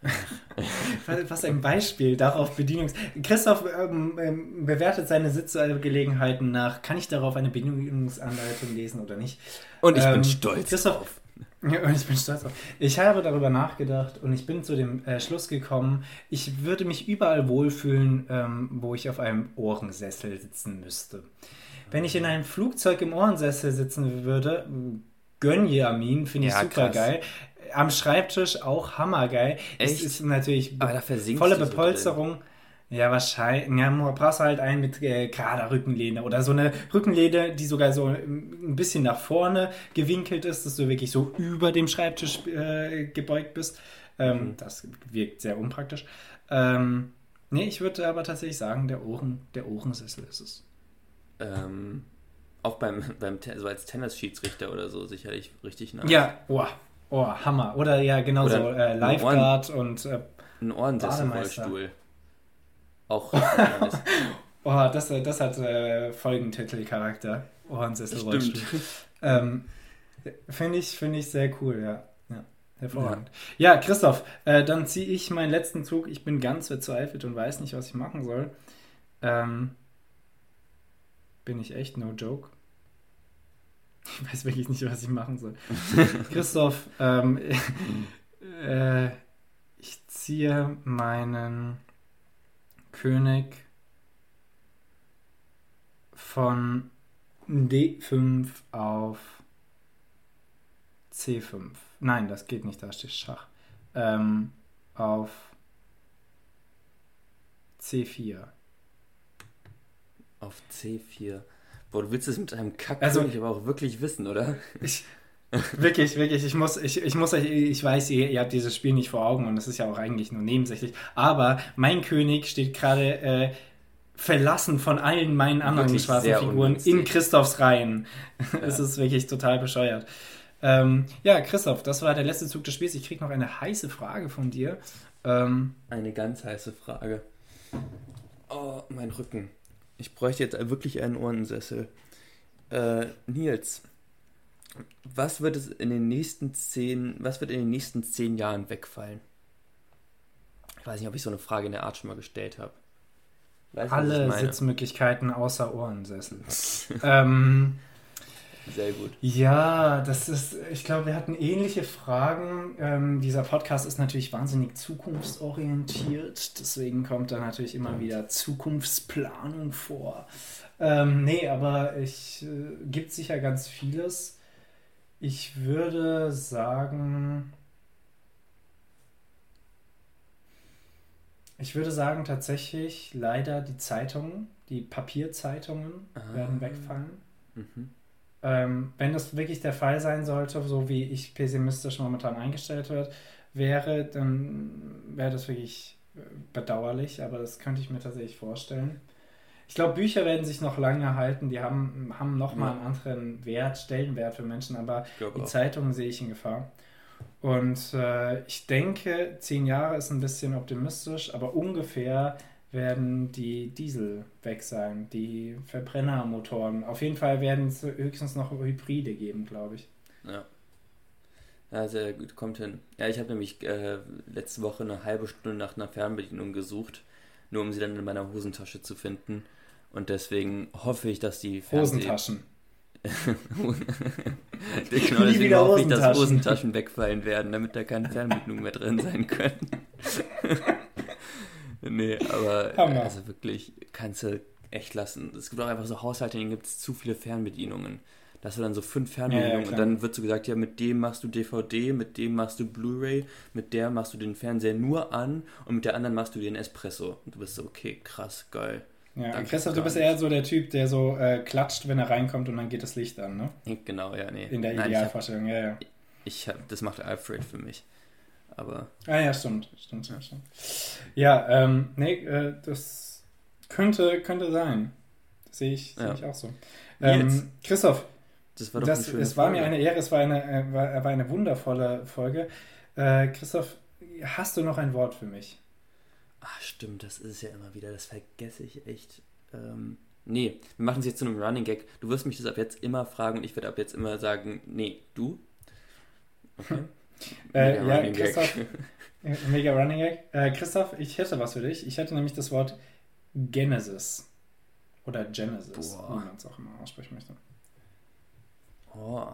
[SPEAKER 2] Was ein Beispiel darauf Bedienungs. Christoph ähm, ähm, bewertet seine Sitzgelegenheiten nach, kann ich darauf eine Bedienungsanleitung lesen oder nicht?
[SPEAKER 1] Und ich ähm, bin stolz
[SPEAKER 2] Christoph, drauf. Ja, ich bin stolz drauf. Ich habe darüber nachgedacht und ich bin zu dem äh, Schluss gekommen, ich würde mich überall wohlfühlen, ähm, wo ich auf einem Ohrensessel sitzen müsste. Wenn ich in einem Flugzeug im Ohrensessel sitzen würde, Gönjamin, finde ich ja, super krass. geil. Am Schreibtisch auch hammergeil. Echt? Es ist natürlich volle Bepolsterung. So ja, wahrscheinlich. Ja, du brauchst halt einen mit äh, gerader Rückenlehne oder so eine Rückenlehne, die sogar so ein bisschen nach vorne gewinkelt ist, dass du wirklich so über dem Schreibtisch äh, gebeugt bist. Ähm, mhm. Das wirkt sehr unpraktisch. Ähm, nee, ich würde aber tatsächlich sagen, der, Ohren, der Ohrensessel ist es.
[SPEAKER 1] Ähm, auch beim, beim so als Tennis-Schiedsrichter oder so sicherlich richtig
[SPEAKER 2] nice. Ja, oh, oh Hammer. Oder ja, genau so äh, Lifeguard und äh,
[SPEAKER 1] ein Ohrensessel-Rollstuhl.
[SPEAKER 2] Auch. oh, das, das hat äh, Folgentitel-Charakter. Ohrensessel-Rollstuhl. Ähm, Finde ich, find ich sehr cool, ja. ja hervorragend. Ja, ja Christoph, äh, dann ziehe ich meinen letzten Zug. Ich bin ganz verzweifelt und weiß nicht, was ich machen soll. Ähm, bin ich echt, no joke. Ich weiß wirklich nicht, was ich machen soll. Christoph, ähm, äh, ich ziehe meinen König von D5 auf C5. Nein, das geht nicht, da steht Schach. Ähm, auf C4.
[SPEAKER 1] Auf C4. Boah, du willst es mit einem Kack also, aber auch wirklich wissen, oder?
[SPEAKER 2] Ich, wirklich, wirklich. Ich muss, ich, ich muss euch, ich weiß, ihr, ihr habt dieses Spiel nicht vor Augen und das ist ja auch eigentlich nur nebensächlich. Aber mein König steht gerade äh, verlassen von allen meinen anderen wirklich schwarzen Figuren in Christophs Reihen. Ja. es ist wirklich total bescheuert. Ähm, ja, Christoph, das war der letzte Zug des Spiels. Ich kriege noch eine heiße Frage von dir. Ähm,
[SPEAKER 1] eine ganz heiße Frage. Oh, mein Rücken. Ich bräuchte jetzt wirklich einen Ohrensessel. Äh, Nils, was wird es in den nächsten zehn, was wird in den nächsten zehn Jahren wegfallen? Ich weiß nicht, ob ich so eine Frage in der Art schon mal gestellt habe.
[SPEAKER 2] Weißt, Alle Sitzmöglichkeiten außer Ohrensessel. ähm,
[SPEAKER 1] Sehr gut.
[SPEAKER 2] Ja, das ist, ich glaube, wir hatten ähnliche Fragen. Ähm, dieser Podcast ist natürlich wahnsinnig zukunftsorientiert, deswegen kommt da natürlich immer wieder Zukunftsplanung vor. Ähm, nee, aber es äh, gibt sicher ganz vieles. Ich würde sagen. Ich würde sagen, tatsächlich leider die Zeitungen, die Papierzeitungen ah. werden wegfallen. Mhm. Ähm, wenn das wirklich der Fall sein sollte, so wie ich pessimistisch momentan eingestellt wird, wäre, dann wäre das wirklich äh, bedauerlich, aber das könnte ich mir tatsächlich vorstellen. Ich glaube, Bücher werden sich noch lange halten. Die haben, haben nochmal ja. einen anderen Wert, Stellenwert für Menschen, aber die auch. Zeitungen sehe ich in Gefahr. Und äh, ich denke, zehn Jahre ist ein bisschen optimistisch, aber ungefähr werden die Diesel weg sein, die Verbrennermotoren. Auf jeden Fall werden es höchstens noch Hybride geben, glaube ich.
[SPEAKER 1] Ja. Ja, sehr gut, kommt hin. Ja, ich habe nämlich äh, letzte Woche eine halbe Stunde nach einer Fernbedienung gesucht, nur um sie dann in meiner Hosentasche zu finden. Und deswegen hoffe ich, dass die
[SPEAKER 2] Fernseh Hosentaschen.
[SPEAKER 1] genau, deswegen hoffe ich, dass Hosentaschen wegfallen werden, damit da keine Fernbedienungen mehr drin sein können. nee, aber Hammer. also wirklich, kannst du echt lassen. Es gibt auch einfach so Haushalte, in denen gibt es zu viele Fernbedienungen. Da hast du dann so fünf Fernbedienungen ja, ja, und dann wird so gesagt, ja, mit dem machst du DVD, mit dem machst du Blu-ray, mit der machst du den Fernseher nur an und mit der anderen machst du den Espresso. Und du bist so, okay, krass, geil.
[SPEAKER 2] Ja, Danke Christoph, du bist eher so der Typ, der so äh, klatscht, wenn er reinkommt und dann geht das Licht an, ne?
[SPEAKER 1] Genau, ja, nee.
[SPEAKER 2] In der Idealvorstellung, ja, ja.
[SPEAKER 1] Ich hab, das macht Alfred für mich. Aber.
[SPEAKER 2] Ah ja, stimmt. Stimmt, ja, stimmt. Ja, ähm, nee, äh, das könnte, könnte sein. Sehe ich, ja. seh ich auch so. Ähm, Christoph, das war doch das, eine Es war Folge. mir eine Ehre, es war eine, äh, war, war eine wundervolle Folge. Äh, Christoph, hast du noch ein Wort für mich?
[SPEAKER 1] Ach, stimmt, das ist es ja immer wieder, das vergesse ich echt. Ähm, nee, wir machen es jetzt zu einem Running Gag. Du wirst mich das ab jetzt immer fragen und ich werde ab jetzt immer sagen, nee, du?
[SPEAKER 2] Okay. äh, ja, Running Christoph, Gag. mega Running Gag. Äh, Christoph, ich hätte was für dich. Ich hätte nämlich das Wort Genesis. Oder Genesis, Boah. wie man es auch immer aussprechen möchte.
[SPEAKER 1] Oh,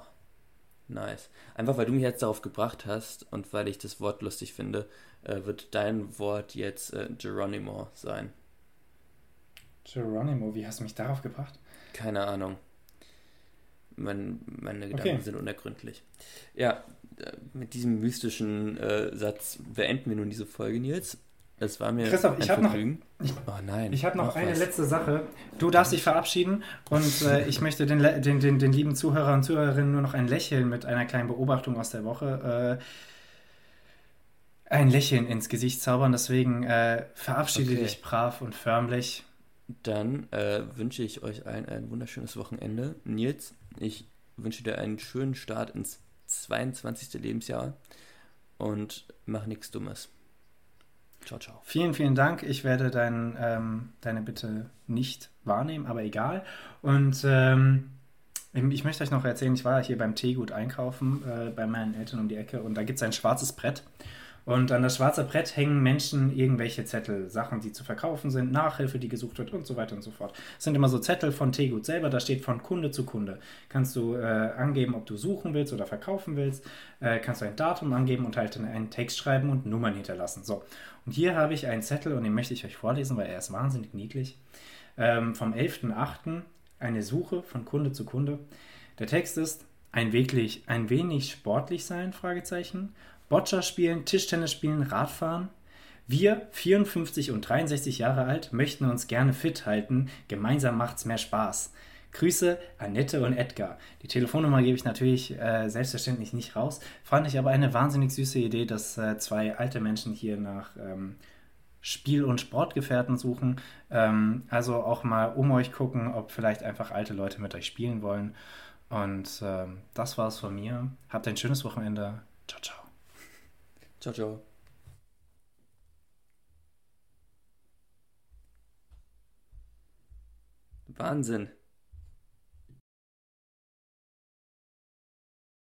[SPEAKER 1] nice. Einfach weil du mich jetzt darauf gebracht hast und weil ich das Wort lustig finde, äh, wird dein Wort jetzt äh, Geronimo sein.
[SPEAKER 2] Geronimo, wie hast du mich darauf gebracht?
[SPEAKER 1] Keine Ahnung. Mein, meine Gedanken okay. sind unergründlich. Ja, äh, mit diesem mystischen äh, Satz beenden wir nun diese Folge, Nils. Es war mir
[SPEAKER 2] Christoph, ich habe noch, ich, oh nein, ich hab noch, noch eine was. letzte Sache. Du darfst dich verabschieden und äh, ich möchte den, den, den, den lieben Zuhörern und Zuhörerinnen nur noch ein Lächeln mit einer kleinen Beobachtung aus der Woche. Äh, ein Lächeln ins Gesicht zaubern. Deswegen äh, verabschiede okay. dich brav und förmlich.
[SPEAKER 1] Dann äh, wünsche ich euch allen ein wunderschönes Wochenende. Nils, ich wünsche dir einen schönen Start ins 22. Lebensjahr und mach nichts Dummes.
[SPEAKER 2] Ciao, ciao. Vielen, vielen Dank. Ich werde dein, ähm, deine Bitte nicht wahrnehmen, aber egal. Und ähm, ich möchte euch noch erzählen, ich war hier beim Teegut einkaufen, äh, bei meinen Eltern um die Ecke und da gibt es ein schwarzes Brett. Und an das schwarze Brett hängen Menschen irgendwelche Zettel, Sachen, die zu verkaufen sind, Nachhilfe, die gesucht wird und so weiter und so fort. Es sind immer so Zettel von Tegut selber, da steht von Kunde zu Kunde. Kannst du äh, angeben, ob du suchen willst oder verkaufen willst. Äh, kannst du ein Datum angeben und halt einen Text schreiben und Nummern hinterlassen. So. Und hier habe ich einen Zettel und den möchte ich euch vorlesen, weil er ist wahnsinnig niedlich. Ähm, vom 11.08. eine Suche von Kunde zu Kunde. Der Text ist ein, wirklich, ein wenig sportlich sein, Fragezeichen. Boccia spielen, Tischtennis spielen, Radfahren. Wir, 54 und 63 Jahre alt, möchten uns gerne fit halten. Gemeinsam macht's mehr Spaß. Grüße, Annette und Edgar. Die Telefonnummer gebe ich natürlich äh, selbstverständlich nicht raus. Fand ich aber eine wahnsinnig süße Idee, dass äh, zwei alte Menschen hier nach ähm, Spiel- und Sportgefährten suchen. Ähm, also auch mal um euch gucken, ob vielleicht einfach alte Leute mit euch spielen wollen. Und ähm, das war's von mir. Habt ein schönes Wochenende. Ciao, ciao.
[SPEAKER 1] Ciao, ciao. Wahnsinn.